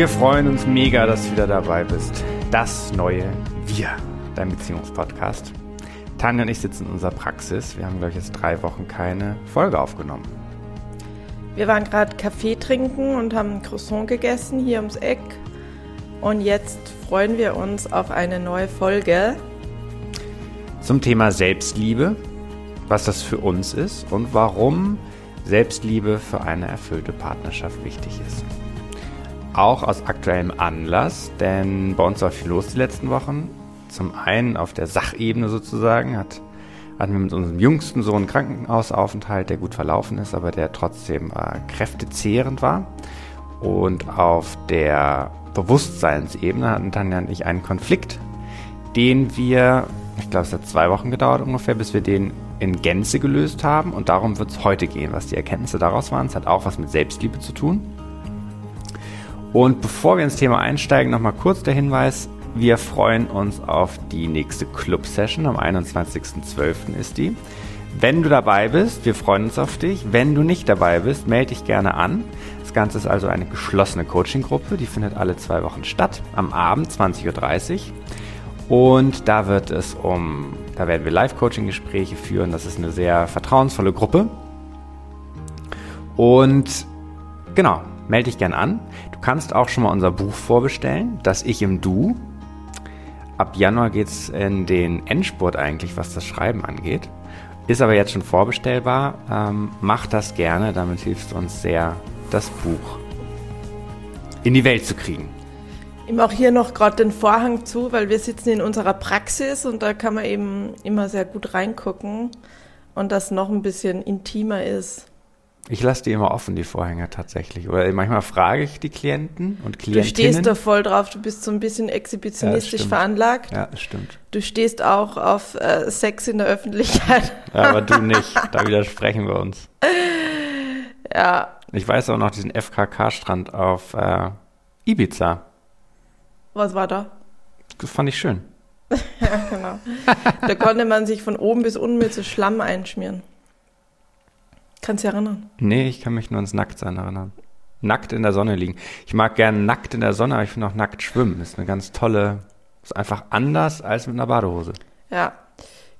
Wir freuen uns mega, dass du wieder dabei bist. Das neue Wir, dein Beziehungspodcast. Tanja und ich sitzen in unserer Praxis. Wir haben, glaube ich, jetzt drei Wochen keine Folge aufgenommen. Wir waren gerade Kaffee trinken und haben ein Croissant gegessen hier ums Eck. Und jetzt freuen wir uns auf eine neue Folge. Zum Thema Selbstliebe, was das für uns ist und warum Selbstliebe für eine erfüllte Partnerschaft wichtig ist. Auch aus aktuellem Anlass, denn bei uns war viel los die letzten Wochen. Zum einen auf der Sachebene sozusagen hat, hatten wir mit unserem jüngsten Sohn einen Krankenhausaufenthalt, der gut verlaufen ist, aber der trotzdem äh, kräftezehrend war. Und auf der Bewusstseinsebene hatten Tanja und ich einen Konflikt, den wir, ich glaube, es hat zwei Wochen gedauert ungefähr, bis wir den in Gänze gelöst haben. Und darum wird es heute gehen, was die Erkenntnisse daraus waren. Es hat auch was mit Selbstliebe zu tun. Und bevor wir ins Thema einsteigen, nochmal kurz der Hinweis. Wir freuen uns auf die nächste Club-Session. Am 21.12. ist die. Wenn du dabei bist, wir freuen uns auf dich. Wenn du nicht dabei bist, melde dich gerne an. Das Ganze ist also eine geschlossene Coaching-Gruppe. Die findet alle zwei Wochen statt. Am Abend 20.30 Uhr. Und da wird es um, da werden wir Live-Coaching-Gespräche führen. Das ist eine sehr vertrauensvolle Gruppe. Und genau, melde dich gern an. Kannst auch schon mal unser Buch vorbestellen, das Ich im Du. Ab Januar geht es in den Endspurt eigentlich, was das Schreiben angeht. Ist aber jetzt schon vorbestellbar. Ähm, mach das gerne, damit hilfst du uns sehr, das Buch in die Welt zu kriegen. Ich mache hier noch gerade den Vorhang zu, weil wir sitzen in unserer Praxis und da kann man eben immer sehr gut reingucken und das noch ein bisschen intimer ist. Ich lasse die immer offen, die Vorhänge tatsächlich. Oder manchmal frage ich die Klienten und Klientinnen. Du stehst da voll drauf, du bist so ein bisschen exhibitionistisch ja, veranlagt. Ja, das stimmt. Du stehst auch auf äh, Sex in der Öffentlichkeit. Ja, aber du nicht. Da widersprechen wir uns. Ja. Ich weiß auch noch diesen FKK-Strand auf äh, Ibiza. Was war da? Das fand ich schön. ja, genau. Da konnte man sich von oben bis unten mit so Schlamm einschmieren. Kannst du dich erinnern? Nee, ich kann mich nur ans Nacktsein erinnern. Nackt in der Sonne liegen. Ich mag gerne nackt in der Sonne, aber ich finde auch nackt schwimmen. Ist eine ganz tolle, ist einfach anders als mit einer Badehose. Ja.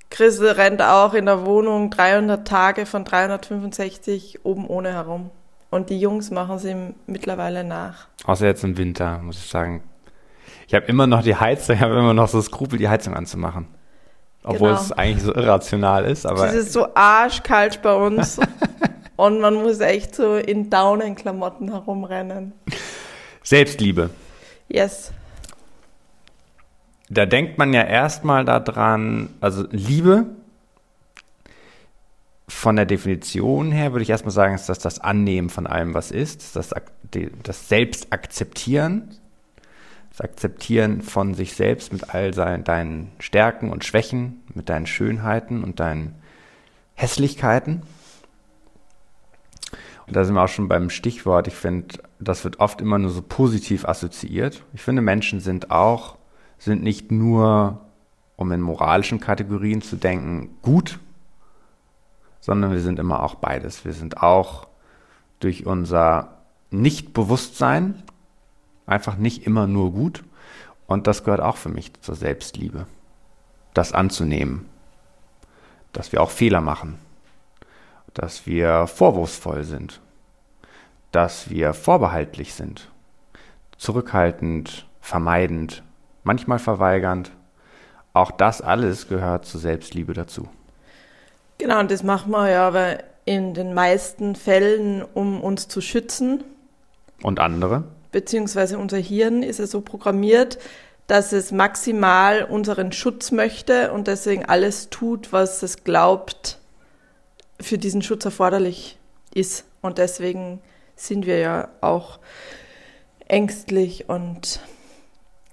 Chris rennt auch in der Wohnung 300 Tage von 365 oben ohne herum. Und die Jungs machen es ihm mittlerweile nach. Außer jetzt im Winter, muss ich sagen. Ich habe immer noch die Heizung, ich habe immer noch so Skrupel, die Heizung anzumachen. Obwohl genau. es eigentlich so irrational ist, aber. Es ist so arschkalt bei uns. und man muss echt so in Daunenklamotten herumrennen. Selbstliebe. Yes. Da denkt man ja erstmal daran, also Liebe von der Definition her würde ich erstmal sagen, ist das das Annehmen von allem, was ist, das, das Selbstakzeptieren das Akzeptieren von sich selbst mit all seinen, deinen Stärken und Schwächen, mit deinen Schönheiten und deinen Hässlichkeiten. Und da sind wir auch schon beim Stichwort. Ich finde, das wird oft immer nur so positiv assoziiert. Ich finde, Menschen sind auch, sind nicht nur, um in moralischen Kategorien zu denken, gut, sondern wir sind immer auch beides. Wir sind auch durch unser Nichtbewusstsein einfach nicht immer nur gut. Und das gehört auch für mich zur Selbstliebe. Das anzunehmen. Dass wir auch Fehler machen. Dass wir vorwurfsvoll sind. Dass wir vorbehaltlich sind. Zurückhaltend, vermeidend, manchmal verweigernd. Auch das alles gehört zur Selbstliebe dazu. Genau, und das machen wir ja aber in den meisten Fällen, um uns zu schützen. Und andere? Beziehungsweise unser Hirn ist ja so programmiert, dass es maximal unseren Schutz möchte und deswegen alles tut, was es glaubt, für diesen Schutz erforderlich ist. Und deswegen sind wir ja auch ängstlich und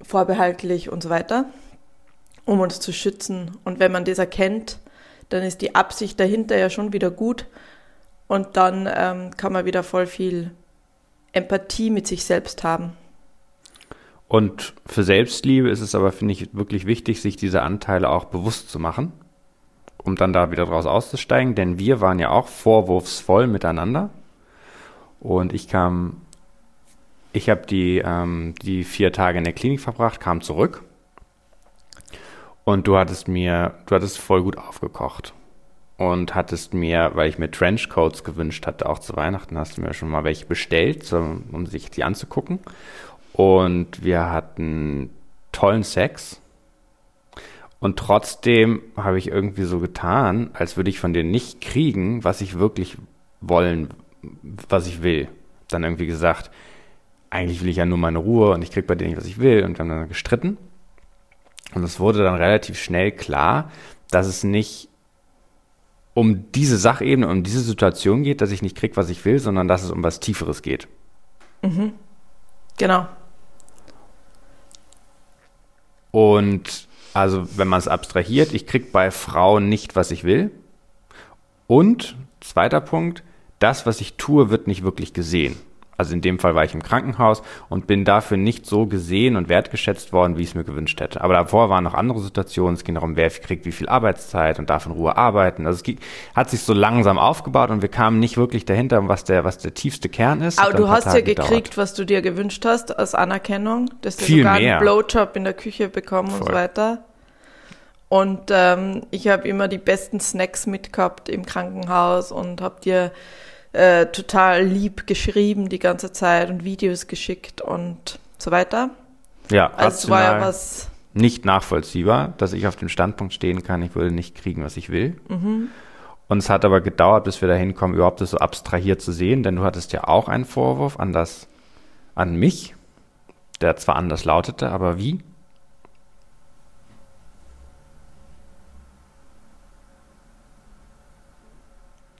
vorbehaltlich und so weiter, um uns zu schützen. Und wenn man das erkennt, dann ist die Absicht dahinter ja schon wieder gut und dann ähm, kann man wieder voll viel Empathie mit sich selbst haben. Und für Selbstliebe ist es aber, finde ich, wirklich wichtig, sich diese Anteile auch bewusst zu machen, um dann da wieder draus auszusteigen. Denn wir waren ja auch vorwurfsvoll miteinander. Und ich kam ich habe die, ähm, die vier Tage in der Klinik verbracht, kam zurück und du hattest mir, du hattest voll gut aufgekocht und hattest mir, weil ich mir Trenchcoats gewünscht hatte, auch zu Weihnachten, hast du mir schon mal welche bestellt, so, um sich die anzugucken. Und wir hatten tollen Sex. Und trotzdem habe ich irgendwie so getan, als würde ich von dir nicht kriegen, was ich wirklich wollen, was ich will. Dann irgendwie gesagt, eigentlich will ich ja nur meine Ruhe und ich krieg bei dir nicht, was ich will. Und wir haben dann gestritten. Und es wurde dann relativ schnell klar, dass es nicht um diese Sachebene, um diese Situation geht, dass ich nicht krieg, was ich will, sondern dass es um was Tieferes geht. Mhm. Genau. Und also, wenn man es abstrahiert, ich krieg bei Frauen nicht, was ich will. Und zweiter Punkt, das, was ich tue, wird nicht wirklich gesehen. Also in dem Fall war ich im Krankenhaus und bin dafür nicht so gesehen und wertgeschätzt worden, wie ich es mir gewünscht hätte. Aber davor waren noch andere Situationen. Es ging darum, wer kriegt wie viel Arbeitszeit und darf in Ruhe arbeiten. Also es hat sich so langsam aufgebaut und wir kamen nicht wirklich dahinter, was der, was der tiefste Kern ist. Aber du hast Tage ja gekriegt, gedauert. was du dir gewünscht hast als Anerkennung. Dass du viel sogar mehr. einen Blowjob in der Küche bekommen Voll. und so weiter. Und ähm, ich habe immer die besten Snacks mitgehabt im Krankenhaus und habe dir äh, total lieb geschrieben die ganze Zeit und Videos geschickt und so weiter. Ja, also es war ja was nicht nachvollziehbar, dass ich auf dem Standpunkt stehen kann, ich würde nicht kriegen, was ich will. Mhm. Und es hat aber gedauert, bis wir dahin kommen, überhaupt das so abstrahiert zu sehen, denn du hattest ja auch einen Vorwurf an das, an mich, der zwar anders lautete, aber wie?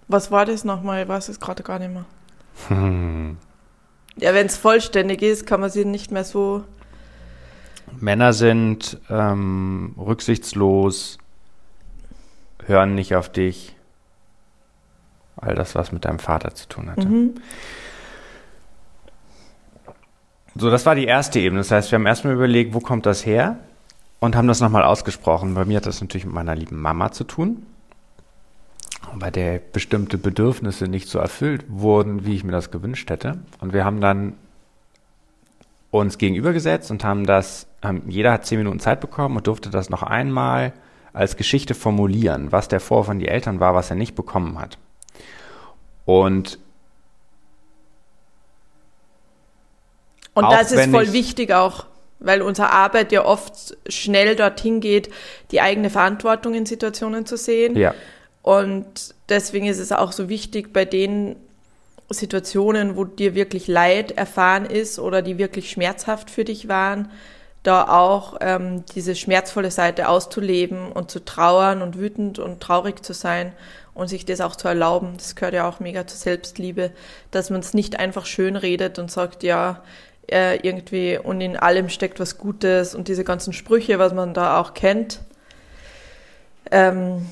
Was war das nochmal? Ich weiß es gerade gar nicht mehr. Hm. Ja, wenn es vollständig ist, kann man sie nicht mehr so. Männer sind ähm, rücksichtslos, hören nicht auf dich. All das, was mit deinem Vater zu tun hatte. Mhm. So, das war die erste Ebene. Das heißt, wir haben erstmal überlegt, wo kommt das her? Und haben das nochmal ausgesprochen. Bei mir hat das natürlich mit meiner lieben Mama zu tun bei der bestimmte Bedürfnisse nicht so erfüllt wurden, wie ich mir das gewünscht hätte. Und wir haben dann uns gegenübergesetzt und haben das, haben, jeder hat zehn Minuten Zeit bekommen und durfte das noch einmal als Geschichte formulieren, was der Vorwurf an die Eltern war, was er nicht bekommen hat. Und Und das ist voll wichtig auch, weil unsere Arbeit ja oft schnell dorthin geht, die eigene Verantwortung in Situationen zu sehen. Ja. Und deswegen ist es auch so wichtig, bei den Situationen, wo dir wirklich Leid erfahren ist oder die wirklich schmerzhaft für dich waren, da auch ähm, diese schmerzvolle Seite auszuleben und zu trauern und wütend und traurig zu sein und sich das auch zu erlauben. Das gehört ja auch mega zur Selbstliebe, dass man es nicht einfach schön redet und sagt, ja, äh, irgendwie und in allem steckt was Gutes und diese ganzen Sprüche, was man da auch kennt. Ähm,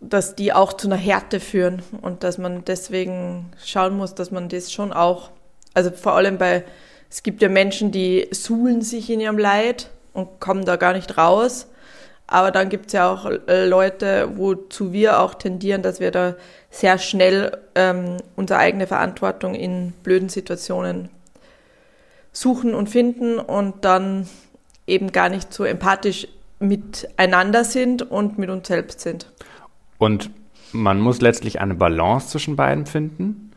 dass die auch zu einer Härte führen und dass man deswegen schauen muss, dass man das schon auch, also vor allem bei, es gibt ja Menschen, die suhlen sich in ihrem Leid und kommen da gar nicht raus. Aber dann gibt es ja auch äh, Leute, wozu wir auch tendieren, dass wir da sehr schnell ähm, unsere eigene Verantwortung in blöden Situationen suchen und finden und dann eben gar nicht so empathisch miteinander sind und mit uns selbst sind. Und man muss letztlich eine Balance zwischen beiden finden.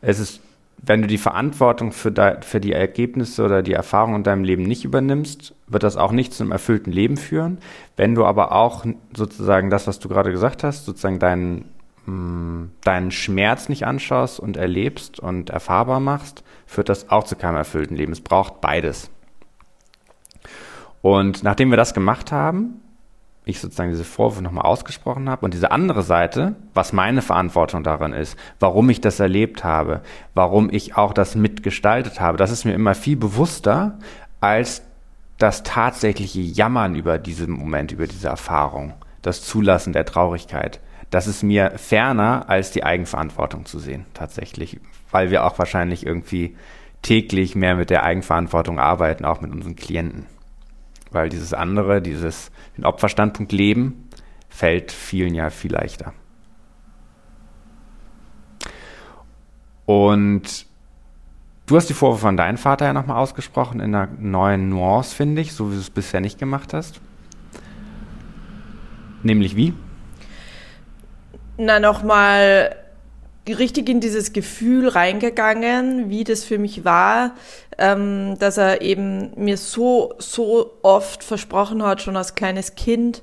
Es ist, wenn du die Verantwortung für, de, für die Ergebnisse oder die Erfahrungen in deinem Leben nicht übernimmst, wird das auch nicht zu einem erfüllten Leben führen. Wenn du aber auch sozusagen das, was du gerade gesagt hast, sozusagen deinen, mm, deinen Schmerz nicht anschaust und erlebst und erfahrbar machst, führt das auch zu keinem erfüllten Leben. Es braucht beides. Und nachdem wir das gemacht haben, ich sozusagen diese Vorwürfe nochmal ausgesprochen habe und diese andere Seite, was meine Verantwortung darin ist, warum ich das erlebt habe, warum ich auch das mitgestaltet habe, das ist mir immer viel bewusster als das tatsächliche Jammern über diesen Moment, über diese Erfahrung, das Zulassen der Traurigkeit. Das ist mir ferner als die Eigenverantwortung zu sehen, tatsächlich, weil wir auch wahrscheinlich irgendwie täglich mehr mit der Eigenverantwortung arbeiten, auch mit unseren Klienten. Weil dieses andere, dieses den Opferstandpunkt leben, fällt vielen ja viel leichter. Und Du hast die Vorwürfe von deinem Vater ja nochmal ausgesprochen, in einer neuen Nuance, finde ich, so wie du es bisher nicht gemacht hast. Nämlich wie? Na, nochmal richtig in dieses Gefühl reingegangen, wie das für mich war, ähm, dass er eben mir so, so oft versprochen hat, schon als kleines Kind,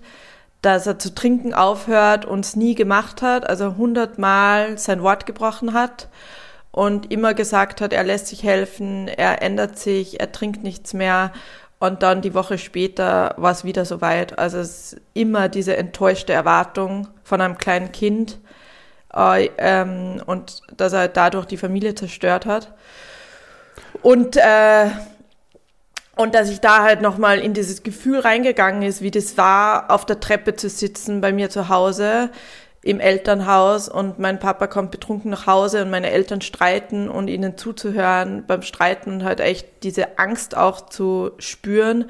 dass er zu trinken aufhört und es nie gemacht hat, also hundertmal sein Wort gebrochen hat und immer gesagt hat, er lässt sich helfen, er ändert sich, er trinkt nichts mehr und dann die Woche später war es wieder soweit. Also es ist immer diese enttäuschte Erwartung von einem kleinen Kind äh, ähm, und dass er dadurch die Familie zerstört hat. Und äh, und dass ich da halt nochmal in dieses Gefühl reingegangen ist, wie das war, auf der Treppe zu sitzen bei mir zu Hause im Elternhaus und mein Papa kommt betrunken nach Hause und meine Eltern streiten und ihnen zuzuhören beim Streiten und halt echt diese Angst auch zu spüren.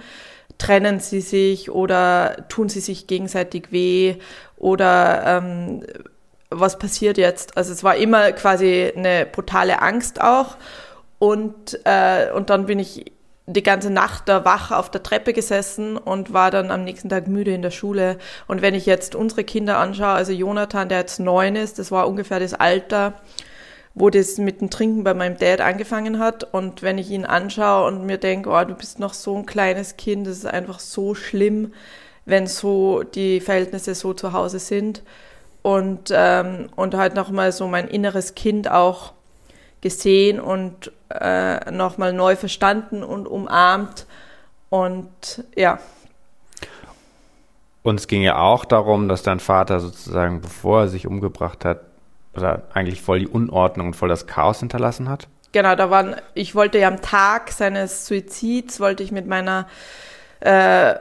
Trennen sie sich oder tun sie sich gegenseitig weh oder ähm, was passiert jetzt? Also es war immer quasi eine brutale Angst auch. Und, äh, und dann bin ich die ganze Nacht da wach auf der Treppe gesessen und war dann am nächsten Tag müde in der Schule. Und wenn ich jetzt unsere Kinder anschaue, also Jonathan, der jetzt neun ist, das war ungefähr das Alter, wo das mit dem Trinken bei meinem Dad angefangen hat. Und wenn ich ihn anschaue und mir denke, oh, du bist noch so ein kleines Kind, das ist einfach so schlimm, wenn so die Verhältnisse so zu Hause sind. Und, ähm, und halt nochmal so mein inneres Kind auch gesehen und äh, nochmal neu verstanden und umarmt. Und ja. Und es ging ja auch darum, dass dein Vater sozusagen, bevor er sich umgebracht hat, oder eigentlich voll die Unordnung und voll das Chaos hinterlassen hat? Genau, da waren, ich wollte ja am Tag seines Suizids, wollte ich mit meiner äh,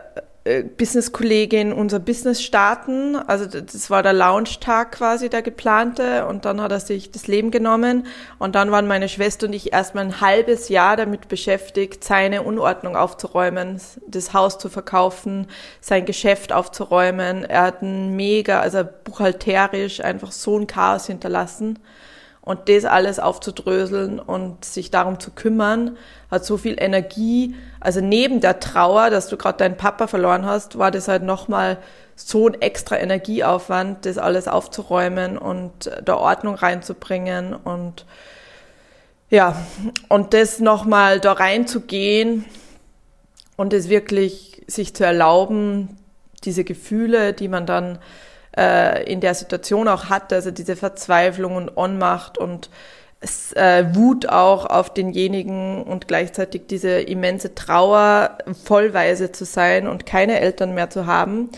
Business-Kollegin unser Business starten. Also das war der Launch-Tag quasi, der geplante. Und dann hat er sich das Leben genommen. Und dann waren meine Schwester und ich erstmal ein halbes Jahr damit beschäftigt, seine Unordnung aufzuräumen, das Haus zu verkaufen, sein Geschäft aufzuräumen. Er hat ein mega, also buchhalterisch einfach so ein Chaos hinterlassen. Und das alles aufzudröseln und sich darum zu kümmern, hat so viel Energie. Also neben der Trauer, dass du gerade deinen Papa verloren hast, war das halt nochmal so ein extra Energieaufwand, das alles aufzuräumen und da Ordnung reinzubringen und ja, und das nochmal da reinzugehen und es wirklich sich zu erlauben, diese Gefühle, die man dann äh, in der Situation auch hatte, also diese Verzweiflung und Ohnmacht und Wut auch auf denjenigen und gleichzeitig diese immense Trauer, vollweise zu sein und keine Eltern mehr zu haben.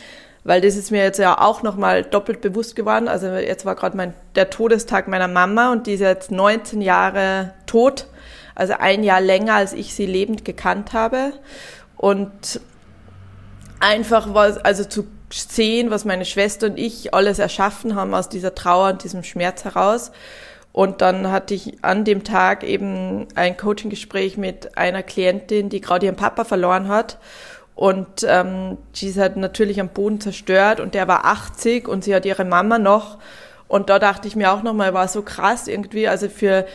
Weil das ist mir jetzt ja auch nochmal doppelt bewusst geworden. Also jetzt war gerade mein, der Todestag meiner Mama und die ist jetzt 19 Jahre tot. Also ein Jahr länger, als ich sie lebend gekannt habe. Und einfach was, also zu sehen, was meine Schwester und ich alles erschaffen haben aus dieser Trauer und diesem Schmerz heraus. Und dann hatte ich an dem Tag eben ein Coaching-Gespräch mit einer Klientin, die gerade ihren Papa verloren hat. Und ähm, sie ist halt natürlich am Boden zerstört und der war 80 und sie hat ihre Mama noch. Und da dachte ich mir auch nochmal, war so krass irgendwie. Also für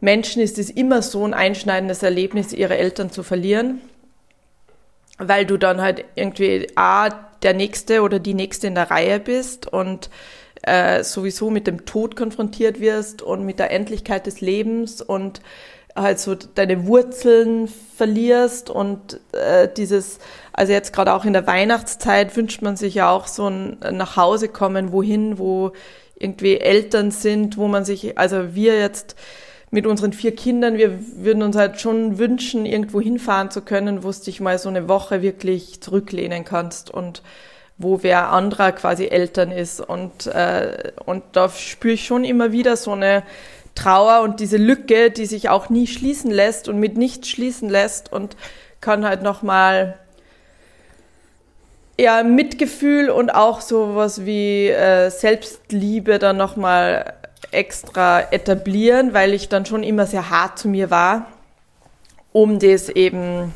Menschen ist es immer so ein einschneidendes Erlebnis, ihre Eltern zu verlieren. Weil du dann halt irgendwie A, der Nächste oder die Nächste in der Reihe bist und äh, sowieso mit dem Tod konfrontiert wirst und mit der Endlichkeit des Lebens und halt so deine Wurzeln verlierst und äh, dieses, also jetzt gerade auch in der Weihnachtszeit wünscht man sich ja auch so ein nach Hause kommen, wohin, wo irgendwie Eltern sind, wo man sich, also wir jetzt mit unseren vier Kindern, wir würden uns halt schon wünschen, irgendwo hinfahren zu können, wo du dich mal so eine Woche wirklich zurücklehnen kannst und wo wer anderer quasi Eltern ist. Und, äh, und da spüre ich schon immer wieder so eine Trauer und diese Lücke, die sich auch nie schließen lässt und mit nichts schließen lässt und kann halt nochmal ja, Mitgefühl und auch sowas wie äh, Selbstliebe dann nochmal extra etablieren, weil ich dann schon immer sehr hart zu mir war, um das eben,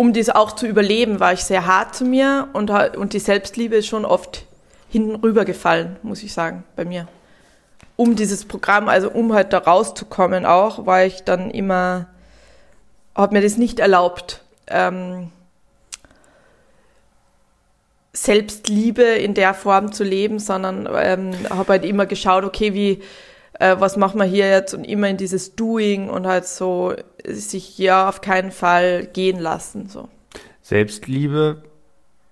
um das auch zu überleben, war ich sehr hart zu mir und, und die Selbstliebe ist schon oft hinten rübergefallen, muss ich sagen, bei mir. um dieses Programm, also um halt da rauszukommen auch, war ich dann immer, habe mir das nicht erlaubt, ähm, Selbstliebe in der Form zu leben, sondern ähm, habe halt immer geschaut, okay, wie, äh, was machen wir hier jetzt und immer in dieses Doing und halt so sich ja auf keinen Fall gehen lassen. So. Selbstliebe,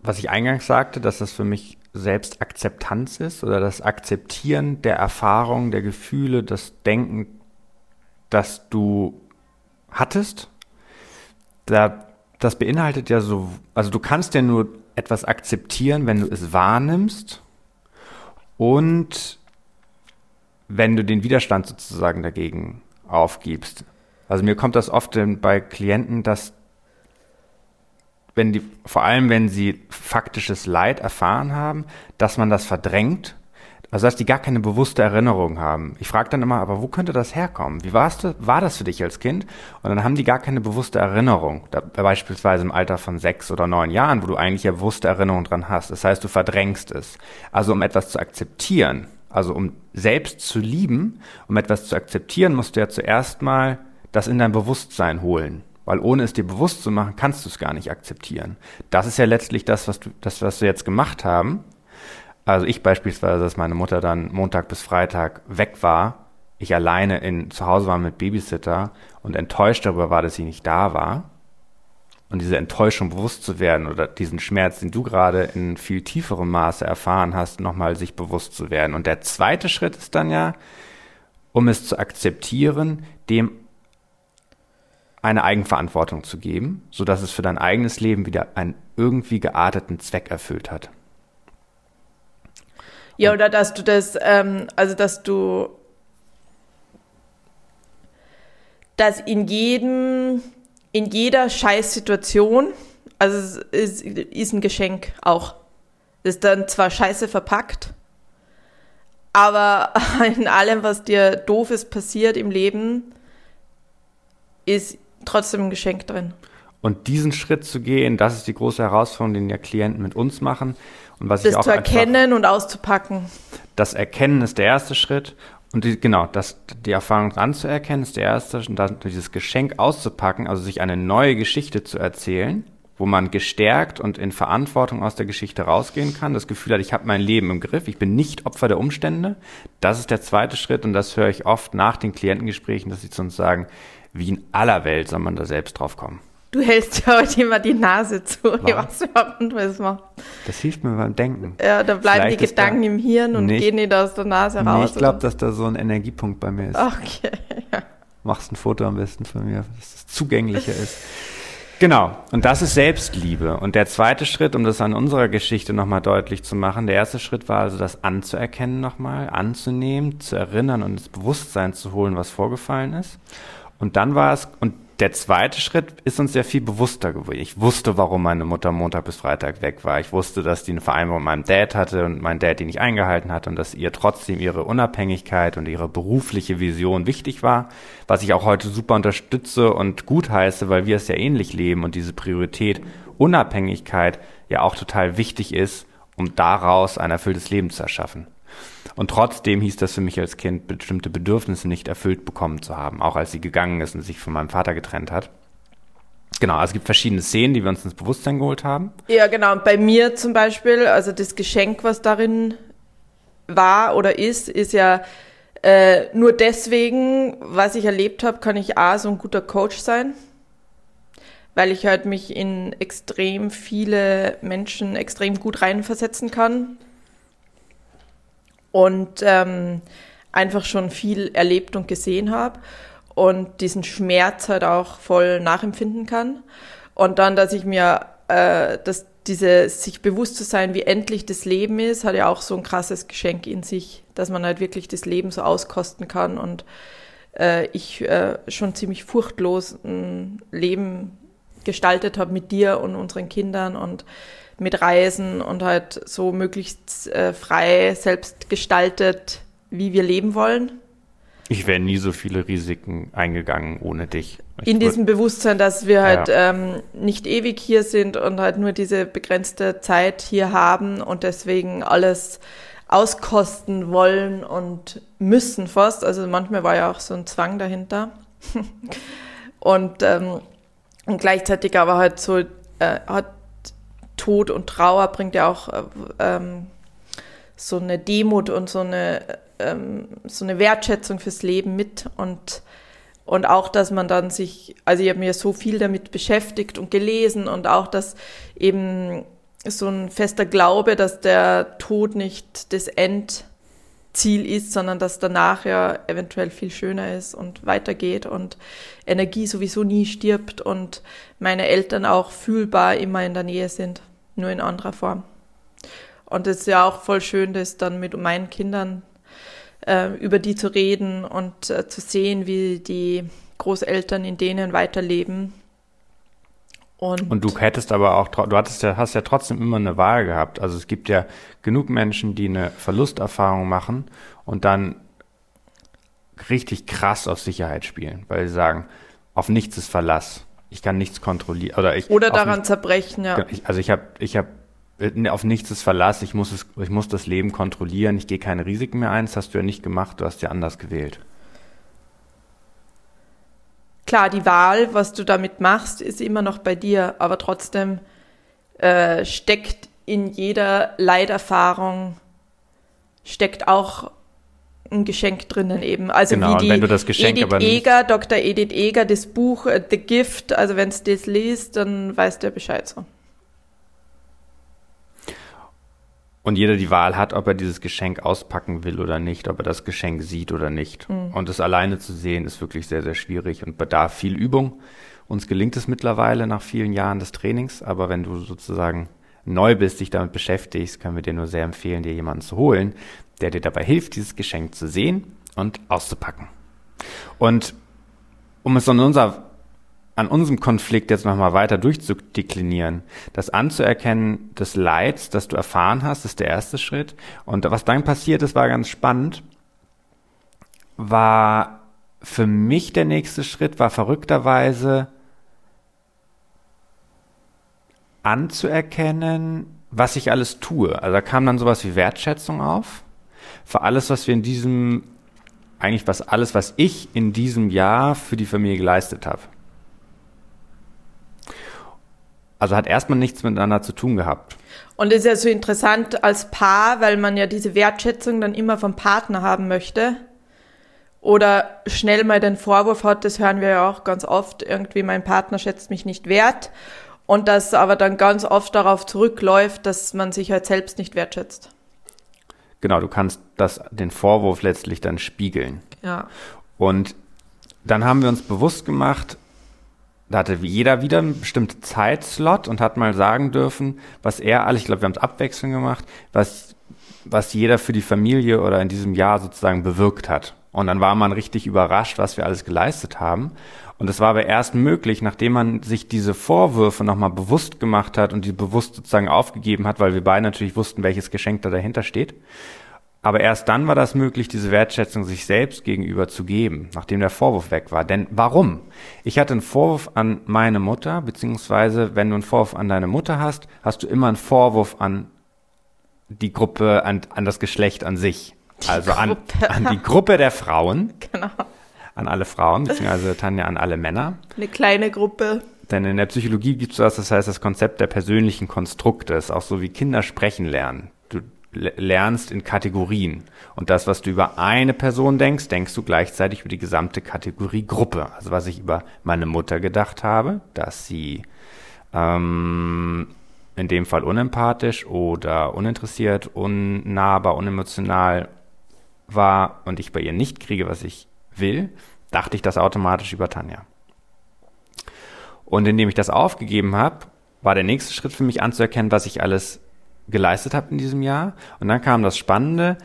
was ich eingangs sagte, dass das für mich Selbstakzeptanz ist oder das Akzeptieren der Erfahrungen, der Gefühle, das Denken, das du hattest. Da, das beinhaltet ja so, also du kannst ja nur etwas akzeptieren, wenn du es wahrnimmst und wenn du den Widerstand sozusagen dagegen aufgibst. Also mir kommt das oft bei Klienten, dass wenn die, vor allem wenn sie faktisches Leid erfahren haben, dass man das verdrängt. Also dass die gar keine bewusste Erinnerung haben. Ich frage dann immer, aber wo könnte das herkommen? Wie warst du, war das für dich als Kind? Und dann haben die gar keine bewusste Erinnerung. Da, beispielsweise im Alter von sechs oder neun Jahren, wo du eigentlich ja bewusste Erinnerung dran hast. Das heißt, du verdrängst es. Also um etwas zu akzeptieren, also um selbst zu lieben, um etwas zu akzeptieren, musst du ja zuerst mal das in dein Bewusstsein holen. Weil ohne es dir bewusst zu machen, kannst du es gar nicht akzeptieren. Das ist ja letztlich das, was du, das, was wir jetzt gemacht haben. Also ich beispielsweise, dass meine Mutter dann Montag bis Freitag weg war, ich alleine in, zu Hause war mit Babysitter und enttäuscht darüber war, dass sie nicht da war. Und diese Enttäuschung bewusst zu werden oder diesen Schmerz, den du gerade in viel tieferem Maße erfahren hast, nochmal sich bewusst zu werden. Und der zweite Schritt ist dann ja, um es zu akzeptieren, dem eine Eigenverantwortung zu geben, sodass es für dein eigenes Leben wieder einen irgendwie gearteten Zweck erfüllt hat. Ja, oder dass du das, ähm, also dass du, dass in jedem, in jeder Scheißsituation, also es ist, ist ein Geschenk auch. Ist dann zwar scheiße verpackt, aber in allem, was dir doofes passiert im Leben, ist trotzdem ein Geschenk drin. Und diesen Schritt zu gehen, das ist die große Herausforderung, den ja Klienten mit uns machen. Und was das ich auch zu erkennen und auszupacken. Das Erkennen ist der erste Schritt. Und die, genau, das, die Erfahrung anzuerkennen ist der erste. Und dann dieses Geschenk auszupacken, also sich eine neue Geschichte zu erzählen, wo man gestärkt und in Verantwortung aus der Geschichte rausgehen kann. Das Gefühl hat, ich habe mein Leben im Griff, ich bin nicht Opfer der Umstände. Das ist der zweite Schritt und das höre ich oft nach den Klientengesprächen, dass sie zu uns sagen, wie in aller Welt soll man da selbst drauf kommen. Du hältst ja heute immer die Nase zu. Was? Überhaupt nicht, macht. Das hilft mir beim Denken. Ja, da bleiben Vielleicht die Gedanken im Hirn und nicht, gehen nicht aus der Nase raus. Nee, ich glaube, dass da so ein Energiepunkt bei mir ist. Okay, ja. Machst ein Foto am besten von mir, dass es zugänglicher ist. Genau, und das ist Selbstliebe. Und der zweite Schritt, um das an unserer Geschichte nochmal deutlich zu machen, der erste Schritt war also das anzuerkennen nochmal, anzunehmen, zu erinnern und ins Bewusstsein zu holen, was vorgefallen ist. Und dann war es, und der zweite Schritt ist uns sehr viel bewusster geworden. Ich wusste, warum meine Mutter Montag bis Freitag weg war. Ich wusste, dass die eine Vereinbarung mit meinem Dad hatte und mein Dad die nicht eingehalten hat und dass ihr trotzdem ihre Unabhängigkeit und ihre berufliche Vision wichtig war, was ich auch heute super unterstütze und gut heiße, weil wir es ja ähnlich leben und diese Priorität Unabhängigkeit ja auch total wichtig ist, um daraus ein erfülltes Leben zu erschaffen. Und trotzdem hieß das für mich als Kind, bestimmte Bedürfnisse nicht erfüllt bekommen zu haben, auch als sie gegangen ist und sich von meinem Vater getrennt hat. Genau, also es gibt verschiedene Szenen, die wir uns ins Bewusstsein geholt haben. Ja, genau. Und bei mir zum Beispiel, also das Geschenk, was darin war oder ist, ist ja äh, nur deswegen, was ich erlebt habe, kann ich A, so ein guter Coach sein, weil ich halt mich in extrem viele Menschen extrem gut reinversetzen kann und ähm, einfach schon viel erlebt und gesehen habe und diesen Schmerz halt auch voll nachempfinden kann. Und dann, dass ich mir, äh, dass diese sich bewusst zu sein, wie endlich das Leben ist, hat ja auch so ein krasses Geschenk in sich, dass man halt wirklich das Leben so auskosten kann und äh, ich äh, schon ziemlich furchtlos ein Leben gestaltet habe mit dir und unseren Kindern und mit Reisen und halt so möglichst äh, frei, selbst gestaltet, wie wir leben wollen. Ich wäre nie so viele Risiken eingegangen ohne dich. Ich In diesem Bewusstsein, dass wir halt ja. ähm, nicht ewig hier sind und halt nur diese begrenzte Zeit hier haben und deswegen alles auskosten wollen und müssen fast. Also manchmal war ja auch so ein Zwang dahinter. und, ähm, und gleichzeitig aber halt so, äh, hat Tod und Trauer bringt ja auch äh, ähm, so eine Demut und so eine, ähm, so eine Wertschätzung fürs Leben mit. Und und auch, dass man dann sich, also ich habe mir so viel damit beschäftigt und gelesen und auch, dass eben so ein fester Glaube, dass der Tod nicht das Endziel ist, sondern dass danach ja eventuell viel schöner ist und weitergeht und Energie sowieso nie stirbt und meine Eltern auch fühlbar immer in der Nähe sind, nur in anderer Form. Und es ist ja auch voll schön, das dann mit meinen Kindern äh, über die zu reden und äh, zu sehen, wie die Großeltern in denen weiterleben. Und, und, du hättest aber auch, du hattest ja, hast ja trotzdem immer eine Wahl gehabt. Also es gibt ja genug Menschen, die eine Verlusterfahrung machen und dann richtig krass auf Sicherheit spielen, weil sie sagen, auf nichts ist Verlass. Ich kann nichts kontrollieren oder ich oder daran zerbrechen, ja. Also ich habe ich habe äh, auf nichts ist Verlass, ich muss, es, ich muss das Leben kontrollieren, ich gehe keine Risiken mehr ein, das hast du ja nicht gemacht, du hast ja anders gewählt. Klar, die Wahl, was du damit machst, ist immer noch bei dir, aber trotzdem äh, steckt in jeder Leiderfahrung steckt auch ein Geschenk drinnen eben. Also genau, wie die wenn du das Geschenk Edith aber Eger, Dr. Edith Eger, das Buch uh, The Gift, also wenn es das liest, dann weißt du Bescheid so. und jeder die Wahl hat, ob er dieses Geschenk auspacken will oder nicht, ob er das Geschenk sieht oder nicht. Mhm. Und es alleine zu sehen, ist wirklich sehr, sehr schwierig und bedarf viel Übung. Uns gelingt es mittlerweile nach vielen Jahren des Trainings, aber wenn du sozusagen neu bist, dich damit beschäftigst, können wir dir nur sehr empfehlen, dir jemanden zu holen, der dir dabei hilft, dieses Geschenk zu sehen und auszupacken. Und um es in unser an unserem Konflikt jetzt nochmal weiter durchzudeklinieren. Das anzuerkennen des Leids, das du erfahren hast, ist der erste Schritt. Und was dann passiert ist, war ganz spannend, war für mich der nächste Schritt, war verrückterweise anzuerkennen, was ich alles tue. Also da kam dann sowas wie Wertschätzung auf für alles, was wir in diesem, eigentlich was alles, was ich in diesem Jahr für die Familie geleistet habe. Also hat erstmal nichts miteinander zu tun gehabt. Und ist ja so interessant als Paar, weil man ja diese Wertschätzung dann immer vom Partner haben möchte. Oder schnell mal den Vorwurf hat, das hören wir ja auch ganz oft, irgendwie mein Partner schätzt mich nicht wert. Und das aber dann ganz oft darauf zurückläuft, dass man sich halt selbst nicht wertschätzt. Genau, du kannst das, den Vorwurf letztlich dann spiegeln. Ja. Und dann haben wir uns bewusst gemacht, da hatte jeder wieder einen bestimmten Zeitslot und hat mal sagen dürfen, was er alles, ich glaube, wir haben es abwechselnd gemacht, was, was jeder für die Familie oder in diesem Jahr sozusagen bewirkt hat. Und dann war man richtig überrascht, was wir alles geleistet haben. Und es war aber erst möglich, nachdem man sich diese Vorwürfe nochmal bewusst gemacht hat und die bewusst sozusagen aufgegeben hat, weil wir beide natürlich wussten, welches Geschenk da dahinter steht. Aber erst dann war das möglich, diese Wertschätzung sich selbst gegenüber zu geben, nachdem der Vorwurf weg war. Denn warum? Ich hatte einen Vorwurf an meine Mutter, beziehungsweise wenn du einen Vorwurf an deine Mutter hast, hast du immer einen Vorwurf an die Gruppe, an, an das Geschlecht an sich. Die also an, an die Gruppe der Frauen. Genau. An alle Frauen, beziehungsweise Tanja an alle Männer. Eine kleine Gruppe. Denn in der Psychologie gibt es das, das heißt das Konzept der persönlichen Konstrukte, ist auch so wie Kinder sprechen lernen lernst in Kategorien. Und das, was du über eine Person denkst, denkst du gleichzeitig über die gesamte Kategorie Gruppe. Also was ich über meine Mutter gedacht habe, dass sie ähm, in dem Fall unempathisch oder uninteressiert, unnahbar, unemotional war und ich bei ihr nicht kriege, was ich will, dachte ich das automatisch über Tanja. Und indem ich das aufgegeben habe, war der nächste Schritt für mich anzuerkennen, was ich alles geleistet habe in diesem Jahr. Und dann kam das Spannende.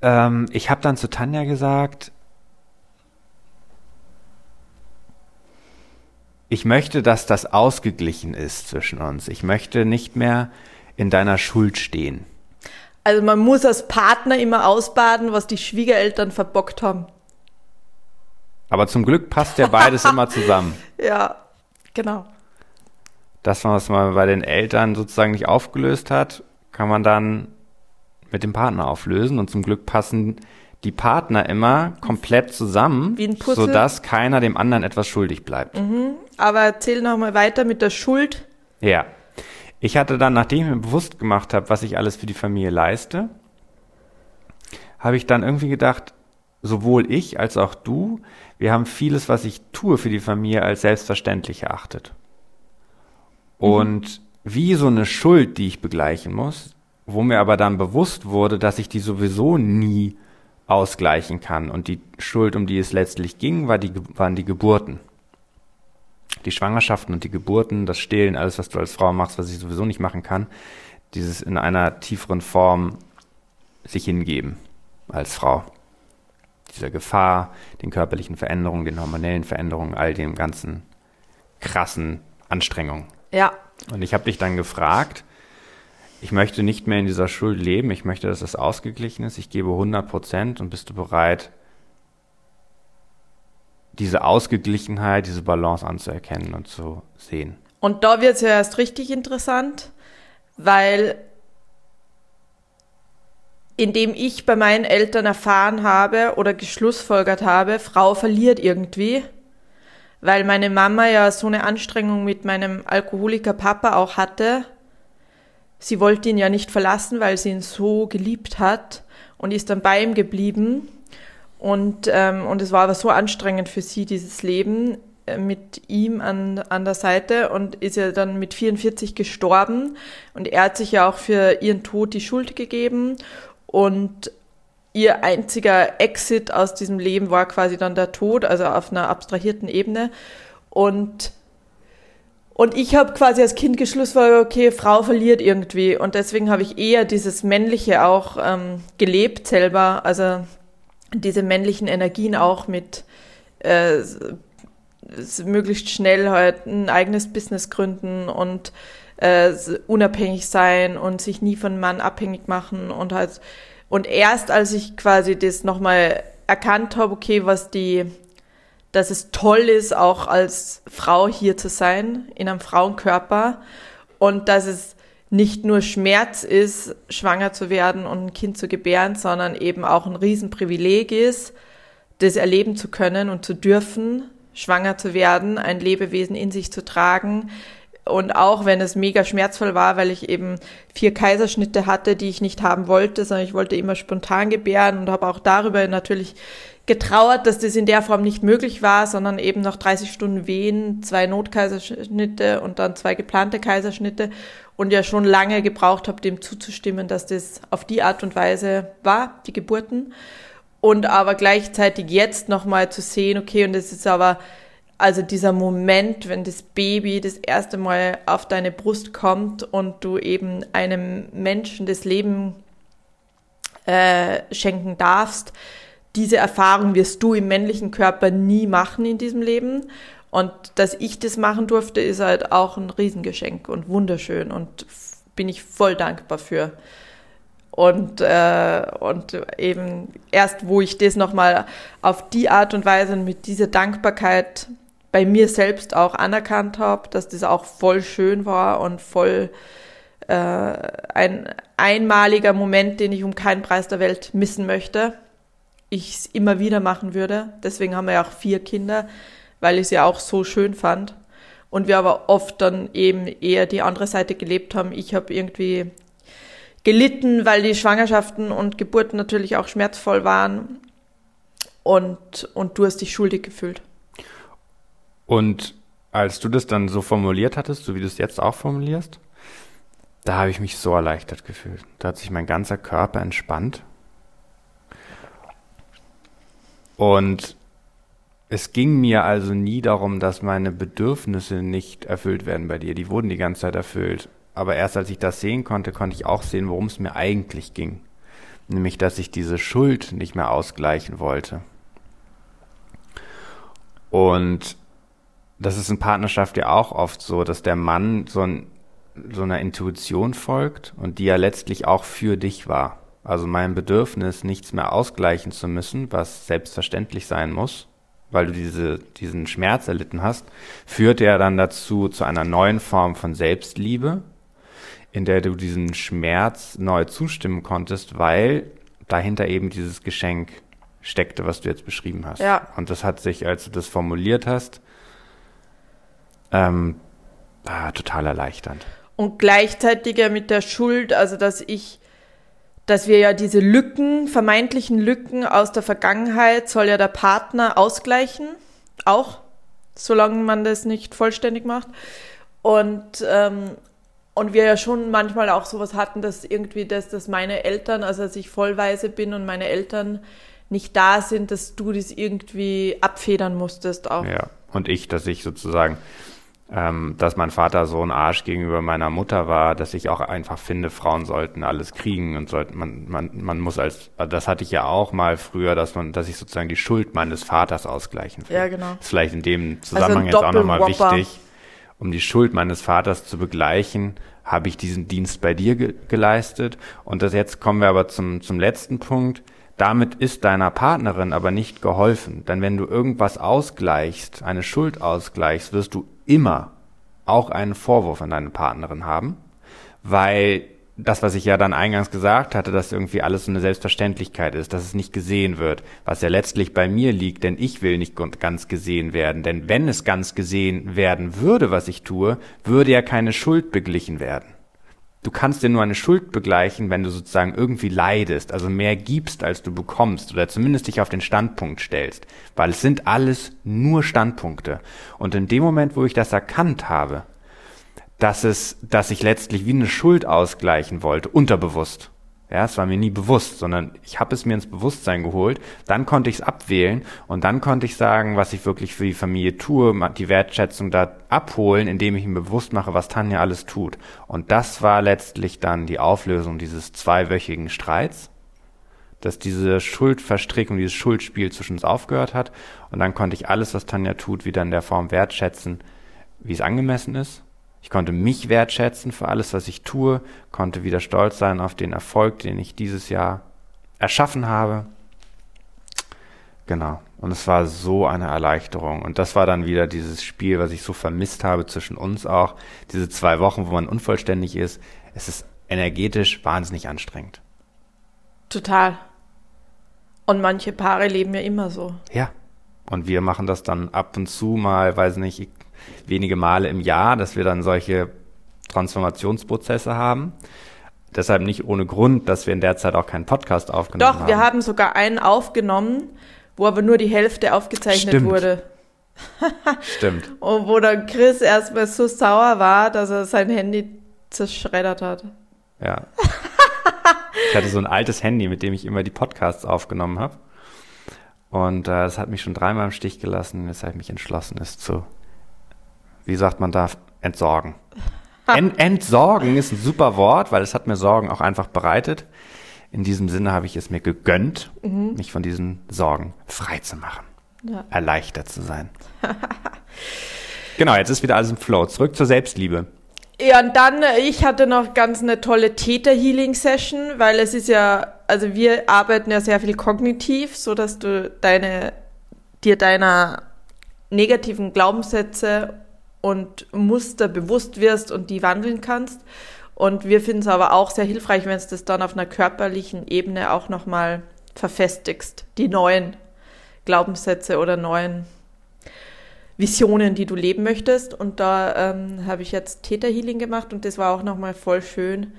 Ähm, ich habe dann zu Tanja gesagt, ich möchte, dass das ausgeglichen ist zwischen uns. Ich möchte nicht mehr in deiner Schuld stehen. Also man muss als Partner immer ausbaden, was die Schwiegereltern verbockt haben. Aber zum Glück passt ja beides immer zusammen. Ja, genau das, was man bei den Eltern sozusagen nicht aufgelöst hat, kann man dann mit dem Partner auflösen. Und zum Glück passen die Partner immer komplett zusammen, Wie ein Puzzle. sodass keiner dem anderen etwas schuldig bleibt. Aber erzähl nochmal weiter mit der Schuld. Ja. Ich hatte dann, nachdem ich mir bewusst gemacht habe, was ich alles für die Familie leiste, habe ich dann irgendwie gedacht, sowohl ich als auch du, wir haben vieles, was ich tue für die Familie, als selbstverständlich erachtet. Und wie so eine Schuld, die ich begleichen muss, wo mir aber dann bewusst wurde, dass ich die sowieso nie ausgleichen kann. Und die Schuld, um die es letztlich ging, war die, waren die Geburten. Die Schwangerschaften und die Geburten, das Stillen, alles, was du als Frau machst, was ich sowieso nicht machen kann, dieses in einer tieferen Form sich hingeben als Frau. Dieser Gefahr, den körperlichen Veränderungen, den hormonellen Veränderungen, all dem ganzen krassen Anstrengungen. Ja, Und ich habe dich dann gefragt, ich möchte nicht mehr in dieser Schuld leben, ich möchte, dass es ausgeglichen ist, ich gebe 100 Prozent und bist du bereit, diese Ausgeglichenheit, diese Balance anzuerkennen und zu sehen? Und da wird es ja erst richtig interessant, weil indem ich bei meinen Eltern erfahren habe oder geschlussfolgert habe, Frau verliert irgendwie, weil meine Mama ja so eine Anstrengung mit meinem Alkoholiker Papa auch hatte. Sie wollte ihn ja nicht verlassen, weil sie ihn so geliebt hat und ist dann bei ihm geblieben. Und, ähm, und es war aber so anstrengend für sie, dieses Leben äh, mit ihm an, an der Seite und ist ja dann mit 44 gestorben. Und er hat sich ja auch für ihren Tod die Schuld gegeben. Und ihr einziger Exit aus diesem Leben war quasi dann der Tod, also auf einer abstrahierten Ebene. Und, und ich habe quasi als Kind geschlussfolgert, okay, Frau verliert irgendwie. Und deswegen habe ich eher dieses Männliche auch ähm, gelebt selber, also diese männlichen Energien auch mit äh, möglichst schnell halt ein eigenes Business gründen und äh, unabhängig sein und sich nie von Mann abhängig machen und halt und erst als ich quasi das nochmal erkannt habe, okay, was die, dass es toll ist, auch als Frau hier zu sein, in einem Frauenkörper und dass es nicht nur Schmerz ist, schwanger zu werden und ein Kind zu gebären, sondern eben auch ein Riesenprivileg ist, das erleben zu können und zu dürfen, schwanger zu werden, ein Lebewesen in sich zu tragen. Und auch wenn es mega schmerzvoll war, weil ich eben vier Kaiserschnitte hatte, die ich nicht haben wollte, sondern ich wollte immer spontan gebären und habe auch darüber natürlich getrauert, dass das in der Form nicht möglich war, sondern eben noch 30 Stunden Wehen, zwei Notkaiserschnitte und dann zwei geplante Kaiserschnitte und ja schon lange gebraucht habe, dem zuzustimmen, dass das auf die Art und Weise war, die Geburten. Und aber gleichzeitig jetzt nochmal zu sehen, okay, und es ist aber, also dieser Moment, wenn das Baby das erste Mal auf deine Brust kommt und du eben einem Menschen das Leben äh, schenken darfst, diese Erfahrung wirst du im männlichen Körper nie machen in diesem Leben. Und dass ich das machen durfte, ist halt auch ein Riesengeschenk und wunderschön und bin ich voll dankbar für. Und, äh, und eben erst, wo ich das nochmal auf die Art und Weise und mit dieser Dankbarkeit bei mir selbst auch anerkannt habe, dass das auch voll schön war und voll äh, ein einmaliger Moment, den ich um keinen Preis der Welt missen möchte. Ich es immer wieder machen würde. Deswegen haben wir ja auch vier Kinder, weil ich ja auch so schön fand. Und wir aber oft dann eben eher die andere Seite gelebt haben. Ich habe irgendwie gelitten, weil die Schwangerschaften und Geburten natürlich auch schmerzvoll waren. Und, und du hast dich schuldig gefühlt. Und als du das dann so formuliert hattest, so wie du es jetzt auch formulierst, da habe ich mich so erleichtert gefühlt. Da hat sich mein ganzer Körper entspannt. Und es ging mir also nie darum, dass meine Bedürfnisse nicht erfüllt werden bei dir. Die wurden die ganze Zeit erfüllt. Aber erst als ich das sehen konnte, konnte ich auch sehen, worum es mir eigentlich ging. Nämlich, dass ich diese Schuld nicht mehr ausgleichen wollte. Und das ist in Partnerschaft ja auch oft so, dass der Mann so, ein, so einer Intuition folgt und die ja letztlich auch für dich war. Also mein Bedürfnis, nichts mehr ausgleichen zu müssen, was selbstverständlich sein muss, weil du diese, diesen Schmerz erlitten hast, führt ja dann dazu zu einer neuen Form von Selbstliebe, in der du diesen Schmerz neu zustimmen konntest, weil dahinter eben dieses Geschenk steckte, was du jetzt beschrieben hast. Ja. Und das hat sich, als du das formuliert hast, ähm, ah, total erleichternd. Und gleichzeitig ja mit der Schuld, also dass ich, dass wir ja diese Lücken, vermeintlichen Lücken aus der Vergangenheit, soll ja der Partner ausgleichen, auch, solange man das nicht vollständig macht. Und, ähm, und wir ja schon manchmal auch sowas hatten, dass irgendwie das, dass meine Eltern, also dass ich vollweise bin und meine Eltern nicht da sind, dass du das irgendwie abfedern musstest auch. Ja. Und ich, dass ich sozusagen, ähm, dass mein Vater so ein Arsch gegenüber meiner Mutter war, dass ich auch einfach finde, Frauen sollten alles kriegen und sollten, man, man, man muss als, das hatte ich ja auch mal früher, dass man, dass ich sozusagen die Schuld meines Vaters ausgleichen will. Ja, genau. Ist vielleicht in dem Zusammenhang Also jetzt auch nochmal wichtig, um die Schuld meines Vaters zu begleichen, habe ich diesen Dienst bei dir ge geleistet. Und das jetzt kommen wir aber zum, zum letzten Punkt. Damit ist deiner Partnerin aber nicht geholfen. Denn wenn du irgendwas ausgleichst, eine Schuld ausgleichst, wirst du immer auch einen Vorwurf an deine Partnerin haben, weil das, was ich ja dann eingangs gesagt hatte, dass irgendwie alles so eine Selbstverständlichkeit ist, dass es nicht gesehen wird, was ja letztlich bei mir liegt, denn ich will nicht ganz gesehen werden, denn wenn es ganz gesehen werden würde, was ich tue, würde ja keine Schuld beglichen werden. Du kannst dir nur eine Schuld begleichen, wenn du sozusagen irgendwie leidest, also mehr gibst, als du bekommst, oder zumindest dich auf den Standpunkt stellst, weil es sind alles nur Standpunkte. Und in dem Moment, wo ich das erkannt habe, dass es, dass ich letztlich wie eine Schuld ausgleichen wollte, unterbewusst. Ja, es war mir nie bewusst, sondern ich habe es mir ins Bewusstsein geholt. Dann konnte ich es abwählen und dann konnte ich sagen, was ich wirklich für die Familie tue, die Wertschätzung da abholen, indem ich mir bewusst mache, was Tanja alles tut. Und das war letztlich dann die Auflösung dieses zweiwöchigen Streits, dass diese Schuldverstrickung, dieses Schuldspiel zwischen uns aufgehört hat. Und dann konnte ich alles, was Tanja tut, wieder in der Form wertschätzen, wie es angemessen ist. Ich konnte mich wertschätzen für alles, was ich tue, konnte wieder stolz sein auf den Erfolg, den ich dieses Jahr erschaffen habe. Genau. Und es war so eine Erleichterung. Und das war dann wieder dieses Spiel, was ich so vermisst habe zwischen uns auch. Diese zwei Wochen, wo man unvollständig ist. Es ist energetisch wahnsinnig anstrengend. Total. Und manche Paare leben ja immer so. Ja. Und wir machen das dann ab und zu mal, weiß nicht, wenige Male im Jahr, dass wir dann solche Transformationsprozesse haben. Deshalb nicht ohne Grund, dass wir in der Zeit auch keinen Podcast aufgenommen Doch, haben. wir haben sogar einen aufgenommen, wo aber nur die Hälfte aufgezeichnet Stimmt. wurde. Stimmt. Und wo dann Chris erstmal so sauer war, dass er sein Handy zerschreddert hat. Ja. Ich hatte so ein altes Handy, mit dem ich immer die Podcasts aufgenommen habe. Und äh, es hat mich schon dreimal im Stich gelassen, weshalb ich mich entschlossen ist zu, wie sagt man da, entsorgen. Ent, entsorgen ist ein super Wort, weil es hat mir Sorgen auch einfach bereitet. In diesem Sinne habe ich es mir gegönnt, mich von diesen Sorgen frei zu machen. Ja. Erleichtert zu sein. genau, jetzt ist wieder alles im Flow. Zurück zur Selbstliebe. Ja, und dann, äh, ich hatte noch ganz eine tolle Theta-Healing-Session, weil es ist ja, also wir arbeiten ja sehr viel kognitiv, so dass du deine, dir deiner negativen Glaubenssätze und Muster bewusst wirst und die wandeln kannst. Und wir finden es aber auch sehr hilfreich, wenn es das dann auf einer körperlichen Ebene auch nochmal verfestigst, die neuen Glaubenssätze oder neuen Visionen, die du leben möchtest. Und da ähm, habe ich jetzt Theta Healing gemacht und das war auch nochmal voll schön,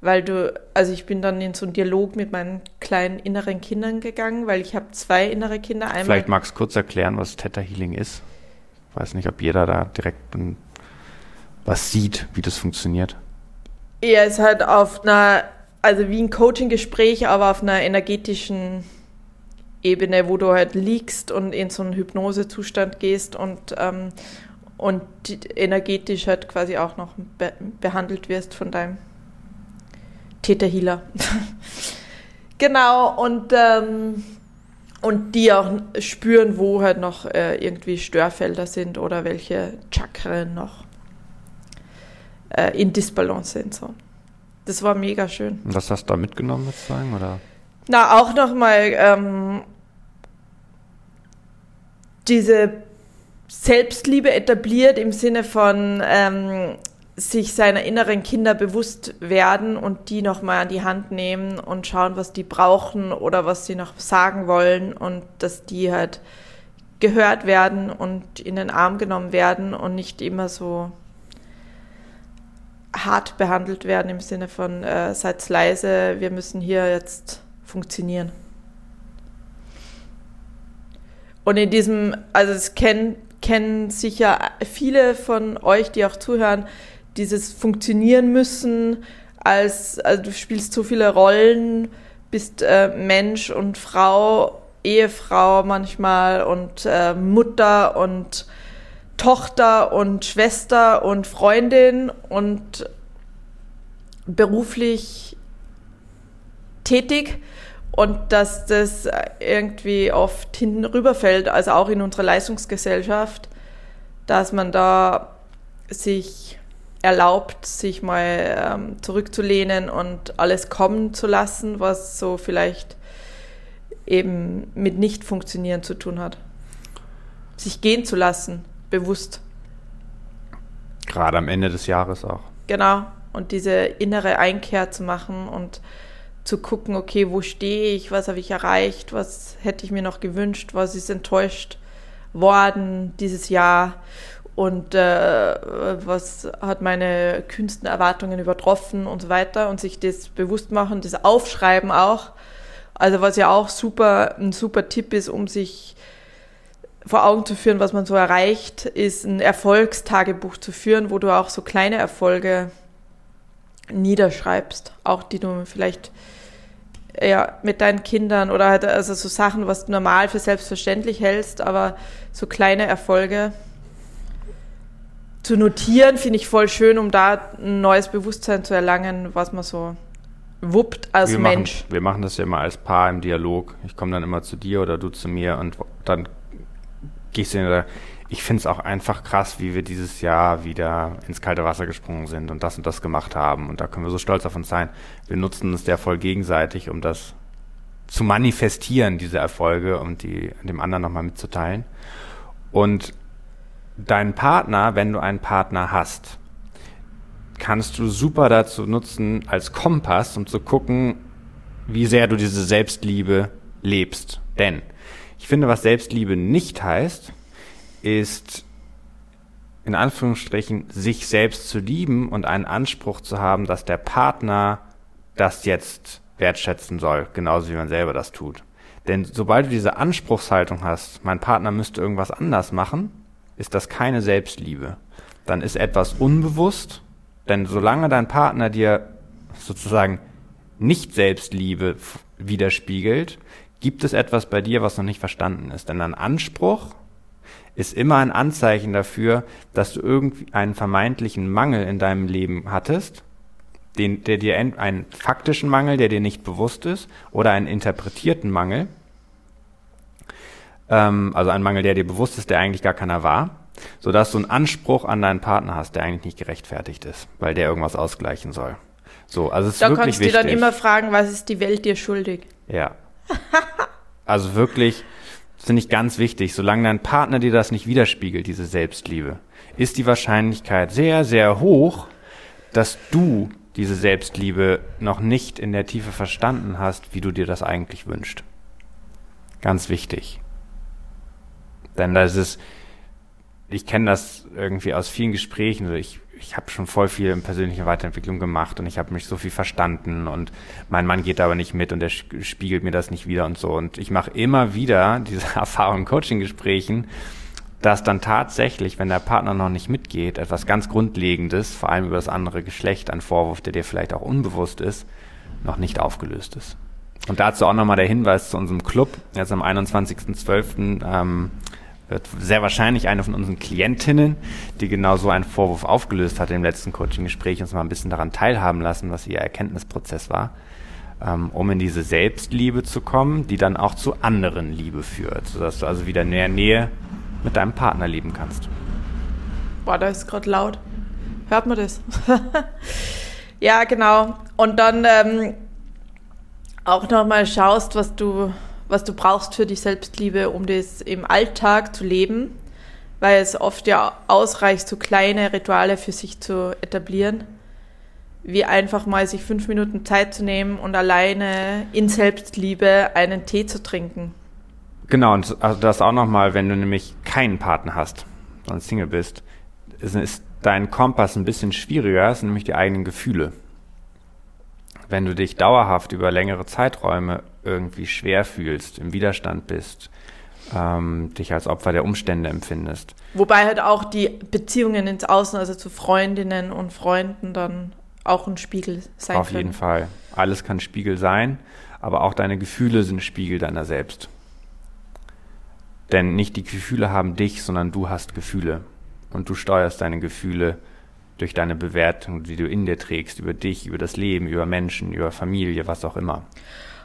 weil du, also ich bin dann in so einen Dialog mit meinen kleinen inneren Kindern gegangen, weil ich habe zwei innere Kinder. Einmal Vielleicht magst du kurz erklären, was Theta Healing ist. Weiß nicht, ob jeder da direkt ein, was sieht, wie das funktioniert. Er ist halt auf einer, also wie ein Coaching-Gespräch, aber auf einer energetischen Ebene, wo du halt liegst und in so einen Hypnosezustand gehst und, ähm, und energetisch halt quasi auch noch be behandelt wirst von deinem Täterhealer. genau, und, ähm, und die auch spüren, wo halt noch äh, irgendwie Störfelder sind oder welche Chakren noch äh, in Disbalance sind. So. Das war mega schön. Und was hast du da mitgenommen sozusagen? Oder? Na, auch nochmal ähm, diese Selbstliebe etabliert im Sinne von, ähm, sich seiner inneren Kinder bewusst werden und die nochmal an die Hand nehmen und schauen, was die brauchen oder was sie noch sagen wollen und dass die halt gehört werden und in den Arm genommen werden und nicht immer so hart behandelt werden im Sinne von äh, seid leise, wir müssen hier jetzt funktionieren. Und in diesem, also es kennen, kennen sicher viele von euch, die auch zuhören, dieses Funktionieren müssen, als also du spielst so viele Rollen, bist äh, Mensch und Frau, Ehefrau manchmal und äh, Mutter und Tochter und Schwester und Freundin und beruflich tätig und dass das irgendwie oft hinten rüberfällt, also auch in unserer Leistungsgesellschaft, dass man da sich erlaubt, sich mal ähm, zurückzulehnen und alles kommen zu lassen, was so vielleicht eben mit Nicht-Funktionieren zu tun hat. Sich gehen zu lassen, bewusst. Gerade am Ende des Jahres auch. Genau. Und diese innere Einkehr zu machen und zu gucken, okay, wo stehe ich, was habe ich erreicht, was hätte ich mir noch gewünscht, was ist enttäuscht worden dieses Jahr und äh, was hat meine kühnsten Erwartungen übertroffen und so weiter und sich das bewusst machen, das Aufschreiben auch. Also was ja auch super, ein super Tipp ist, um sich vor Augen zu führen, was man so erreicht, ist ein Erfolgstagebuch zu führen, wo du auch so kleine Erfolge niederschreibst, auch die du vielleicht ja, mit deinen Kindern oder halt also so Sachen, was du normal für selbstverständlich hältst, aber so kleine Erfolge zu notieren, finde ich voll schön, um da ein neues Bewusstsein zu erlangen, was man so wuppt als wir Mensch. Machen, wir machen das ja immer als Paar im Dialog. Ich komme dann immer zu dir oder du zu mir und dann gehst du in ich finde es auch einfach krass, wie wir dieses Jahr wieder ins kalte Wasser gesprungen sind und das und das gemacht haben. Und da können wir so stolz auf uns sein. Wir nutzen uns der voll gegenseitig, um das zu manifestieren, diese Erfolge und die dem anderen nochmal mitzuteilen. Und deinen Partner, wenn du einen Partner hast, kannst du super dazu nutzen als Kompass, um zu gucken, wie sehr du diese Selbstliebe lebst. Denn ich finde, was Selbstliebe nicht heißt, ist in Anführungsstrichen sich selbst zu lieben und einen Anspruch zu haben, dass der Partner das jetzt wertschätzen soll, genauso wie man selber das tut. Denn sobald du diese Anspruchshaltung hast, mein Partner müsste irgendwas anders machen, ist das keine Selbstliebe. Dann ist etwas unbewusst, denn solange dein Partner dir sozusagen nicht Selbstliebe widerspiegelt, gibt es etwas bei dir, was noch nicht verstanden ist. Denn ein Anspruch ist immer ein Anzeichen dafür, dass du irgendwie einen vermeintlichen Mangel in deinem Leben hattest, den, der dir einen faktischen Mangel, der dir nicht bewusst ist, oder einen interpretierten Mangel, ähm, also einen Mangel, der dir bewusst ist, der eigentlich gar keiner war, sodass du einen Anspruch an deinen Partner hast, der eigentlich nicht gerechtfertigt ist, weil der irgendwas ausgleichen soll. So, also es ist da wirklich kannst du dann immer fragen, was ist die Welt dir schuldig? Ja. Also wirklich finde ich ganz wichtig. Solange dein Partner dir das nicht widerspiegelt, diese Selbstliebe, ist die Wahrscheinlichkeit sehr, sehr hoch, dass du diese Selbstliebe noch nicht in der Tiefe verstanden hast, wie du dir das eigentlich wünschst. Ganz wichtig. Denn das ist, ich kenne das irgendwie aus vielen Gesprächen. Also ich ich habe schon voll viel in persönlicher Weiterentwicklung gemacht und ich habe mich so viel verstanden und mein Mann geht aber nicht mit und er spiegelt mir das nicht wieder und so. Und ich mache immer wieder diese Erfahrung in Coaching-Gesprächen, dass dann tatsächlich, wenn der Partner noch nicht mitgeht, etwas ganz Grundlegendes, vor allem über das andere Geschlecht, ein Vorwurf, der dir vielleicht auch unbewusst ist, noch nicht aufgelöst ist. Und dazu auch nochmal der Hinweis zu unserem Club. Jetzt am 21.12. Ähm, wird sehr wahrscheinlich eine von unseren Klientinnen, die genau so einen Vorwurf aufgelöst hat im letzten Coaching-Gespräch, uns mal ein bisschen daran teilhaben lassen, was ihr Erkenntnisprozess war, ähm, um in diese Selbstliebe zu kommen, die dann auch zu anderen Liebe führt, sodass du also wieder mehr Nähe mit deinem Partner leben kannst. Boah, da ist gerade laut. Hört man das? ja, genau. Und dann ähm, auch nochmal schaust, was du was du brauchst für die Selbstliebe, um das im Alltag zu leben. weil es oft ja ausreicht, so kleine Rituale für sich zu etablieren, wie einfach mal sich fünf Minuten Zeit zu nehmen und alleine in Selbstliebe einen Tee zu trinken. Genau, und also das auch nochmal, wenn du nämlich keinen Partner hast, sondern Single bist, ist, dein Kompass ein bisschen schwieriger, das sind nämlich die eigenen Gefühle. Wenn du dich dauerhaft über längere Zeiträume irgendwie schwer fühlst, im Widerstand bist, ähm, dich als Opfer der Umstände empfindest. Wobei halt auch die Beziehungen ins Außen, also zu Freundinnen und Freunden, dann auch ein Spiegel sein Auf können. jeden Fall. Alles kann Spiegel sein, aber auch deine Gefühle sind Spiegel deiner selbst. Denn nicht die Gefühle haben dich, sondern du hast Gefühle. Und du steuerst deine Gefühle durch deine Bewertung, die du in dir trägst, über dich, über das Leben, über Menschen, über Familie, was auch immer.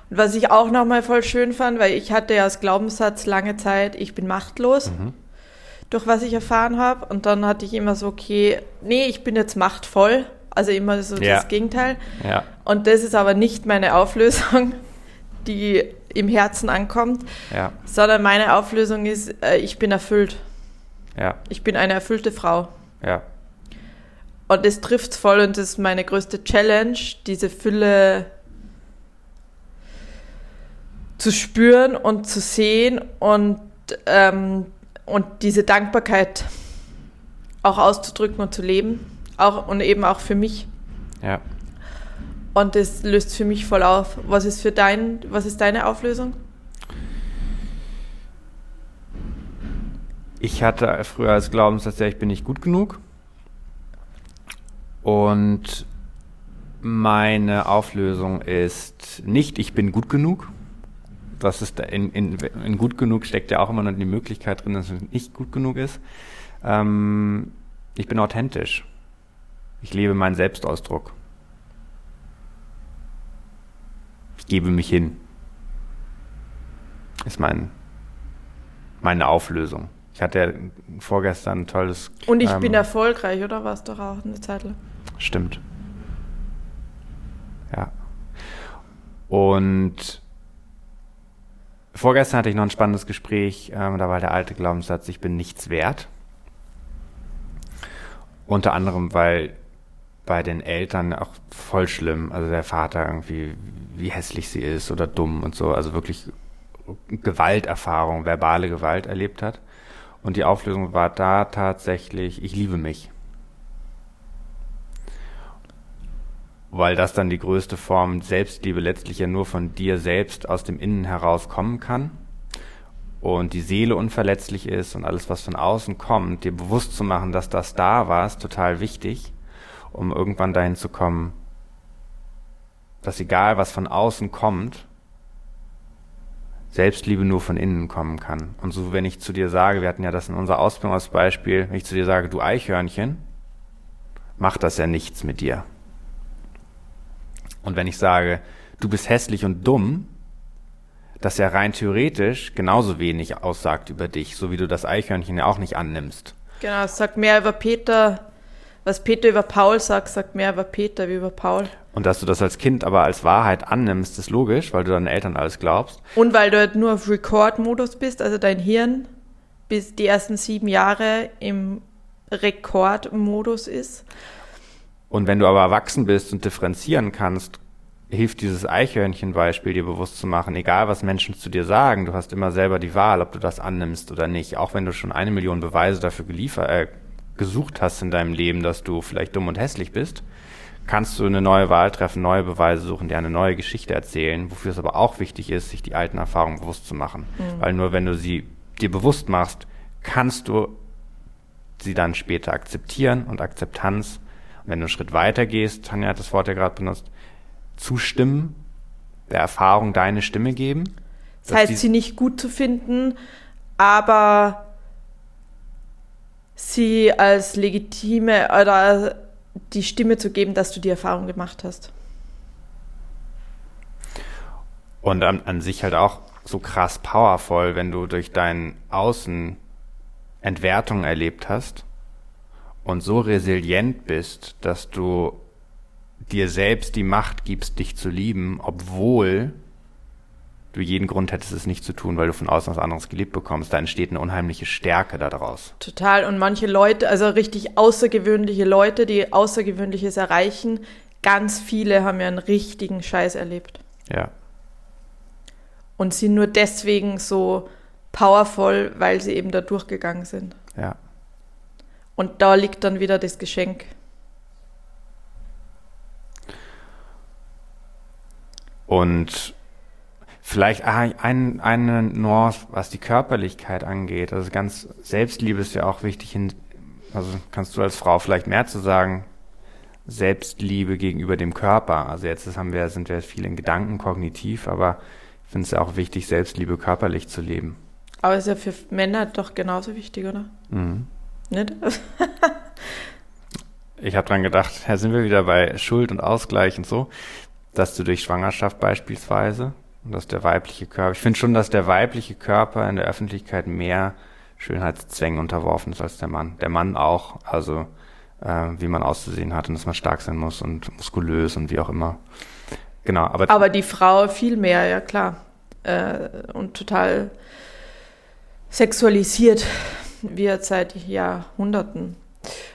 Und was ich auch nochmal voll schön fand, weil ich hatte ja als Glaubenssatz lange Zeit, ich bin machtlos, mhm. durch was ich erfahren habe. Und dann hatte ich immer so, okay, nee, ich bin jetzt machtvoll. Also immer so ja. das Gegenteil. Ja. Und das ist aber nicht meine Auflösung, die im Herzen ankommt, ja. sondern meine Auflösung ist, äh, ich bin erfüllt. Ja. Ich bin eine erfüllte Frau. Ja. Und das trifft voll und das ist meine größte Challenge, diese Fülle zu spüren und zu sehen und, ähm, und diese Dankbarkeit auch auszudrücken und zu leben. Auch, und eben auch für mich. Ja. Und das löst für mich voll auf. Was ist für dein, was ist deine Auflösung? Ich hatte früher als Glaubenssatz, ja, ich bin nicht gut genug. Und meine Auflösung ist nicht, ich bin gut genug. Das ist in, in, in gut genug steckt ja auch immer noch die Möglichkeit drin, dass es nicht gut genug ist. Ähm, ich bin authentisch. Ich lebe meinen Selbstausdruck. Ich gebe mich hin. Ist mein, meine Auflösung. Ich hatte ja vorgestern ein tolles. Und ich ähm, bin erfolgreich, oder was doch auch eine Zeit lang? Stimmt. Ja. Und vorgestern hatte ich noch ein spannendes Gespräch. Ähm, da war der alte Glaubenssatz, ich bin nichts wert. Unter anderem, weil bei den Eltern auch voll schlimm. Also der Vater irgendwie, wie hässlich sie ist oder dumm und so. Also wirklich Gewalterfahrung, verbale Gewalt erlebt hat. Und die Auflösung war da tatsächlich, ich liebe mich. Weil das dann die größte Form Selbstliebe letztlich ja nur von dir selbst aus dem Innen heraus kommen kann. Und die Seele unverletzlich ist und alles, was von außen kommt, dir bewusst zu machen, dass das da war, ist total wichtig um irgendwann dahin zu kommen, dass egal was von außen kommt, Selbstliebe nur von innen kommen kann. Und so, wenn ich zu dir sage, wir hatten ja das in unserer Ausbildung als Beispiel, wenn ich zu dir sage, du Eichhörnchen, macht das ja nichts mit dir. Und wenn ich sage, du bist hässlich und dumm, das ja rein theoretisch genauso wenig aussagt über dich, so wie du das Eichhörnchen ja auch nicht annimmst. Genau, es sagt mehr über Peter was Peter über Paul sagt, sagt mehr über Peter wie über Paul. Und dass du das als Kind aber als Wahrheit annimmst, ist logisch, weil du deinen Eltern alles glaubst. Und weil du halt nur auf Record-Modus bist, also dein Hirn bis die ersten sieben Jahre im Rekordmodus ist. Und wenn du aber erwachsen bist und differenzieren kannst, hilft dieses Eichhörnchen-Beispiel dir bewusst zu machen, egal was Menschen zu dir sagen, du hast immer selber die Wahl, ob du das annimmst oder nicht, auch wenn du schon eine Million Beweise dafür geliefert, äh, gesucht hast in deinem Leben, dass du vielleicht dumm und hässlich bist, kannst du eine neue Wahl treffen, neue Beweise suchen, dir eine neue Geschichte erzählen, wofür es aber auch wichtig ist, sich die alten Erfahrungen bewusst zu machen. Mhm. Weil nur wenn du sie dir bewusst machst, kannst du sie dann später akzeptieren und Akzeptanz. Wenn du einen Schritt weiter gehst, Tanja hat das Wort ja gerade benutzt, zustimmen, der Erfahrung deine Stimme geben. Das heißt, sie nicht gut zu finden, aber sie als legitime oder die Stimme zu geben, dass du die Erfahrung gemacht hast. Und an, an sich halt auch so krass powerful, wenn du durch dein Außen Entwertung erlebt hast und so resilient bist, dass du dir selbst die Macht gibst, dich zu lieben, obwohl du jeden Grund hättest, es nicht zu tun, weil du von außen was anderes gelebt bekommst. Da entsteht eine unheimliche Stärke daraus. Total. Und manche Leute, also richtig außergewöhnliche Leute, die Außergewöhnliches erreichen, ganz viele haben ja einen richtigen Scheiß erlebt. Ja. Und sind nur deswegen so powerful, weil sie eben da durchgegangen sind. Ja. Und da liegt dann wieder das Geschenk. Und vielleicht ein, eine Nuance, was die Körperlichkeit angeht. Also ganz Selbstliebe ist ja auch wichtig. In, also kannst du als Frau vielleicht mehr zu sagen. Selbstliebe gegenüber dem Körper. Also jetzt haben wir, sind wir viel in Gedanken kognitiv, aber ich finde es ja auch wichtig, Selbstliebe körperlich zu leben. Aber ist ja für Männer doch genauso wichtig, oder? Mhm. Nicht? ich habe dran gedacht, ja, sind wir wieder bei Schuld und Ausgleich und so, dass du durch Schwangerschaft beispielsweise, und dass der weibliche Körper, ich finde schon, dass der weibliche Körper in der Öffentlichkeit mehr Schönheitszwängen unterworfen ist als der Mann. Der Mann auch, also äh, wie man auszusehen hat und dass man stark sein muss und muskulös und wie auch immer. Genau, aber. Aber die Frau viel mehr, ja klar. Äh, und total sexualisiert wird seit Jahrhunderten.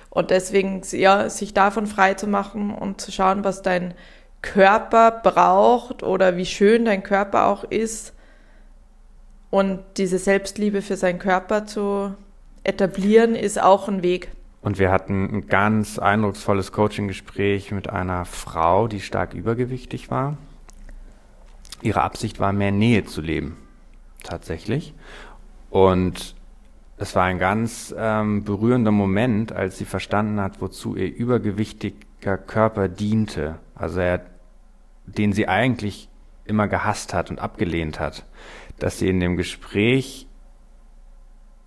Und deswegen, ja, sich davon frei zu machen und zu schauen, was dein Körper braucht oder wie schön dein Körper auch ist und diese Selbstliebe für seinen Körper zu etablieren, ist auch ein Weg. Und wir hatten ein ganz eindrucksvolles Coaching-Gespräch mit einer Frau, die stark übergewichtig war. Ihre Absicht war, mehr Nähe zu leben, tatsächlich. Und es war ein ganz ähm, berührender Moment, als sie verstanden hat, wozu ihr übergewichtiger Körper diente. Also er, den sie eigentlich immer gehasst hat und abgelehnt hat. Dass sie in dem Gespräch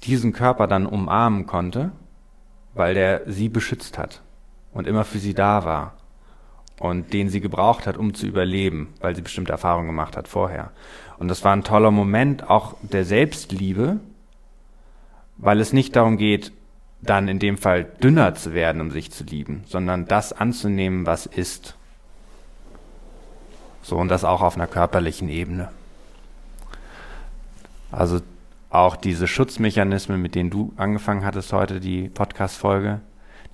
diesen Körper dann umarmen konnte, weil der sie beschützt hat und immer für sie da war und den sie gebraucht hat, um zu überleben, weil sie bestimmte Erfahrungen gemacht hat vorher. Und das war ein toller Moment auch der Selbstliebe, weil es nicht darum geht, dann in dem Fall dünner zu werden, um sich zu lieben, sondern das anzunehmen, was ist. So, und das auch auf einer körperlichen Ebene. Also auch diese Schutzmechanismen, mit denen du angefangen hattest heute, die Podcast-Folge,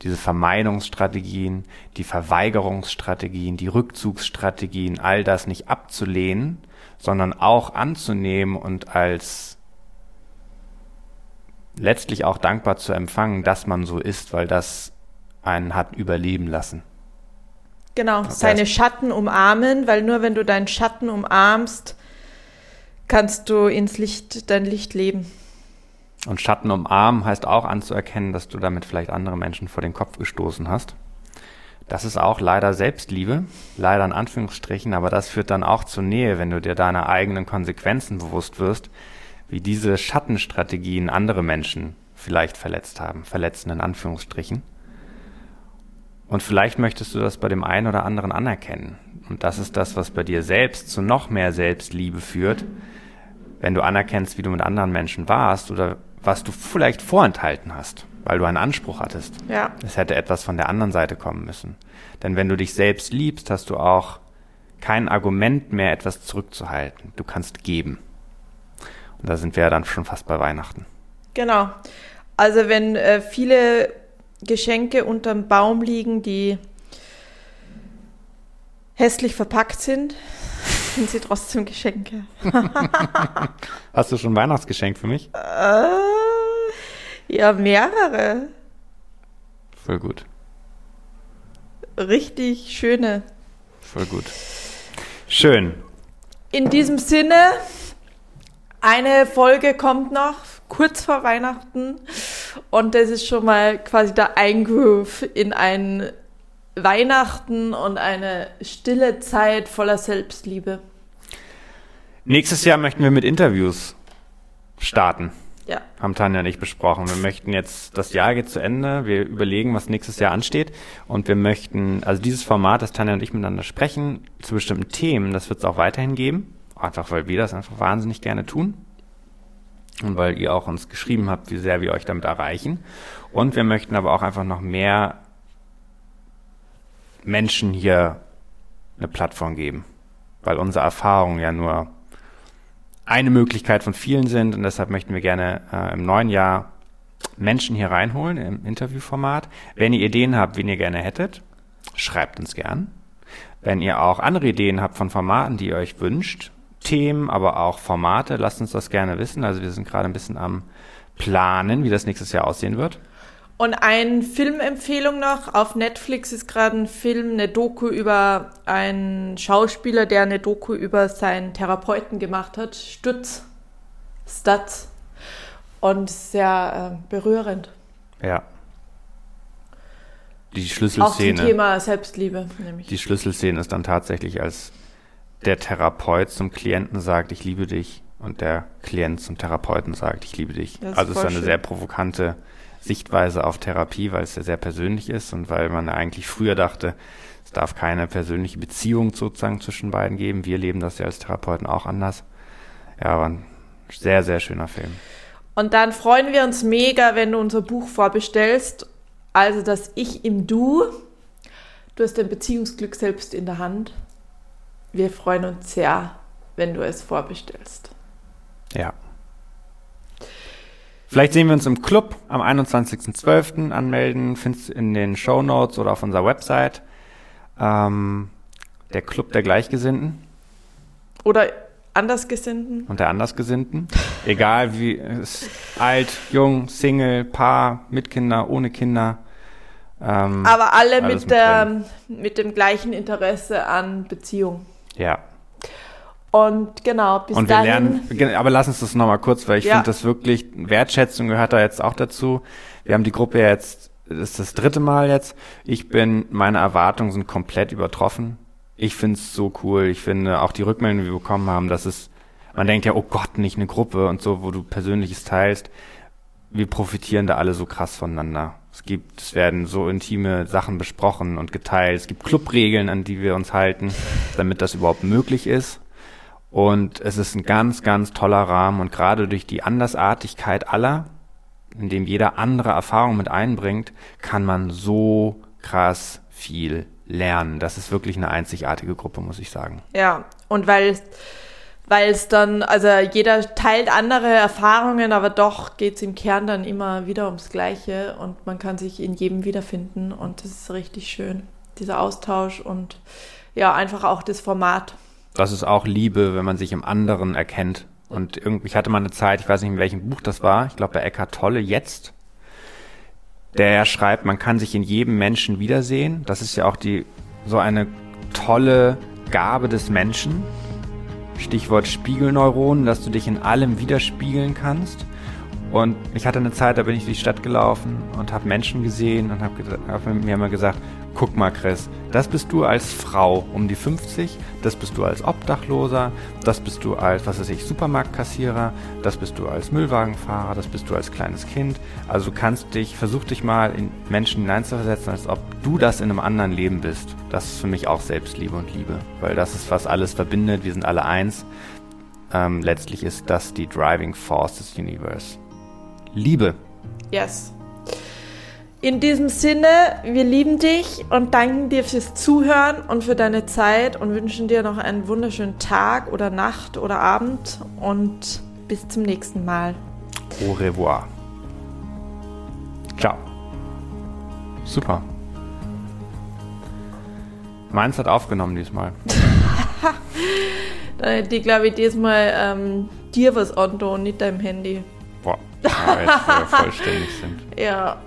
diese Vermeidungsstrategien, die Verweigerungsstrategien, die Rückzugsstrategien, all das nicht abzulehnen, sondern auch anzunehmen und als letztlich auch dankbar zu empfangen, dass man so ist, weil das einen hat überleben lassen. Genau, seine Schatten umarmen, weil nur wenn du deinen Schatten umarmst, kannst du ins Licht, dein Licht leben. Und Schatten umarmen heißt auch anzuerkennen, dass du damit vielleicht andere Menschen vor den Kopf gestoßen hast. Das ist auch leider Selbstliebe, leider in Anführungsstrichen, aber das führt dann auch zur Nähe, wenn du dir deiner eigenen Konsequenzen bewusst wirst, wie diese Schattenstrategien andere Menschen vielleicht verletzt haben, verletzen in Anführungsstrichen. Und vielleicht möchtest du das bei dem einen oder anderen anerkennen. Und das ist das, was bei dir selbst zu noch mehr Selbstliebe führt, wenn du anerkennst, wie du mit anderen Menschen warst oder was du vielleicht vorenthalten hast, weil du einen Anspruch hattest. Ja. Es hätte etwas von der anderen Seite kommen müssen. Denn wenn du dich selbst liebst, hast du auch kein Argument mehr, etwas zurückzuhalten. Du kannst geben. Da sind wir ja dann schon fast bei Weihnachten. Genau. Also wenn äh, viele Geschenke unterm Baum liegen, die hässlich verpackt sind, sind sie trotzdem Geschenke. Hast du schon ein Weihnachtsgeschenk für mich? Äh, ja, mehrere. Voll gut. Richtig schöne. Voll gut. Schön. In diesem Sinne, eine Folge kommt noch, kurz vor Weihnachten. Und das ist schon mal quasi der Eingroove in ein Weihnachten und eine stille Zeit voller Selbstliebe. Nächstes Jahr möchten wir mit Interviews starten. Ja. Haben Tanja nicht besprochen. Wir möchten jetzt, das Jahr geht zu Ende. Wir überlegen, was nächstes Jahr ansteht. Und wir möchten, also dieses Format, das Tanja und ich miteinander sprechen, zu bestimmten Themen, das wird es auch weiterhin geben. Einfach weil wir das einfach wahnsinnig gerne tun. Und weil ihr auch uns geschrieben habt, wie sehr wir euch damit erreichen. Und wir möchten aber auch einfach noch mehr Menschen hier eine Plattform geben. Weil unsere Erfahrungen ja nur eine Möglichkeit von vielen sind und deshalb möchten wir gerne äh, im neuen Jahr Menschen hier reinholen im Interviewformat. Wenn ihr Ideen habt, wen ihr gerne hättet, schreibt uns gern. Wenn ihr auch andere Ideen habt von Formaten, die ihr euch wünscht, Themen, aber auch Formate, lasst uns das gerne wissen. Also wir sind gerade ein bisschen am Planen, wie das nächstes Jahr aussehen wird. Und eine Filmempfehlung noch. Auf Netflix ist gerade ein Film, eine Doku über einen Schauspieler, der eine Doku über seinen Therapeuten gemacht hat. Stutz. Stutz. Und sehr äh, berührend. Ja. Die Auch Schlüsselszene. zum Thema Selbstliebe, nämlich. Die Schlüsselszene ist dann tatsächlich, als der Therapeut zum Klienten sagt, ich liebe dich, und der Klient zum Therapeuten sagt, ich liebe dich. Das also es ist eine schön. sehr provokante Sichtweise auf Therapie, weil es ja sehr persönlich ist und weil man eigentlich früher dachte, es darf keine persönliche Beziehung sozusagen zwischen beiden geben. Wir leben das ja als Therapeuten auch anders. Ja, aber ein sehr, sehr schöner Film. Und dann freuen wir uns mega, wenn du unser Buch vorbestellst. Also das Ich im Du. Du hast dein Beziehungsglück selbst in der Hand. Wir freuen uns sehr, wenn du es vorbestellst. Ja. Vielleicht sehen wir uns im Club am 21.12. anmelden. Findest du in den Show Notes oder auf unserer Website. Ähm, der Club der Gleichgesinnten Oder Andersgesinnten. und der Andersgesinnten. Egal wie alt, jung, Single, Paar, mit Kinder, ohne Kinder. Ähm, Aber alle mit, mit der, mit dem gleichen Interesse an Beziehung. Ja. Und genau, bis Und wir dahin. lernen, aber lass uns das nochmal kurz, weil ich Ja. finde das wirklich, Wertschätzung gehört da jetzt auch dazu. Wir haben die Gruppe ja jetzt, das ist das dritte Mal jetzt. Ich bin, meine Erwartungen sind komplett übertroffen. Ich finde es so cool. Ich finde auch die Rückmeldungen, die wir bekommen haben, dass es, man denkt ja, oh Gott, nicht eine Gruppe und so, wo du Persönliches teilst. Wir profitieren da alle so krass voneinander. Es gibt, es werden so intime Sachen besprochen und geteilt. Es gibt Clubregeln, an die wir uns halten, damit das überhaupt möglich ist. Und es ist ein ganz, ganz toller Rahmen und gerade durch die Andersartigkeit aller, in dem jeder andere Erfahrung mit einbringt, kann man so krass viel lernen. Das ist wirklich eine einzigartige Gruppe, muss ich sagen. Ja, und weil weil es dann, also jeder teilt andere Erfahrungen, aber doch geht es im Kern dann immer wieder ums Gleiche und man kann sich in jedem wiederfinden und das ist richtig schön, dieser Austausch und ja, einfach auch das Format. Das ist auch Liebe, wenn man sich im anderen erkennt. Und irgendwie, ich hatte mal eine Zeit, ich weiß nicht, in welchem Buch das war, ich glaube bei Eckhart Tolle jetzt, der schreibt, man kann sich in jedem Menschen wiedersehen. Das ist ja auch die, so eine tolle Gabe des Menschen. Stichwort Spiegelneuronen, dass du dich in allem widerspiegeln kannst. Und ich hatte eine Zeit, da bin ich durch die Stadt gelaufen und habe Menschen gesehen und habe hab mir immer gesagt, guck mal Chris, das bist du als Frau um die 50, das bist du als Obdachloser, das bist du als, was weiß ich, Supermarktkassierer, das bist du als Müllwagenfahrer, das bist du als kleines Kind. Also du kannst dich, versuch dich mal in Menschen hineinzuversetzen, als ob du das in einem anderen Leben bist. Das ist für mich auch Selbstliebe und Liebe, weil das ist, was alles verbindet, wir sind alle eins. Ähm, letztlich ist das die Driving Force des Universe. Liebe. Yes. In diesem Sinne, wir lieben dich und danken dir fürs Zuhören und für deine Zeit und wünschen dir noch einen wunderschönen Tag oder Nacht oder Abend und bis zum nächsten Mal. Au revoir. Ciao. Super. Meins hat aufgenommen diesmal. Dann hätte ich, glaube ich, diesmal ähm, dir was und nicht deinem Handy. Boah, wo wir vollständig sind. Ja?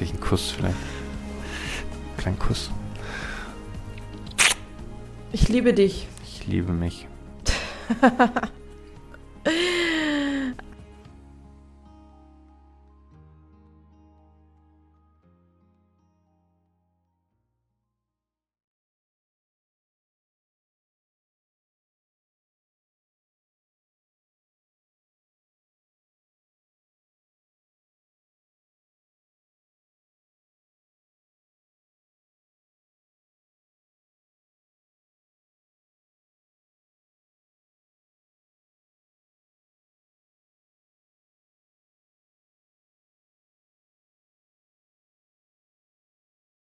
Einen Kuss vielleicht? Kleinen Kuss. ich liebe dich. Ich liebe mich.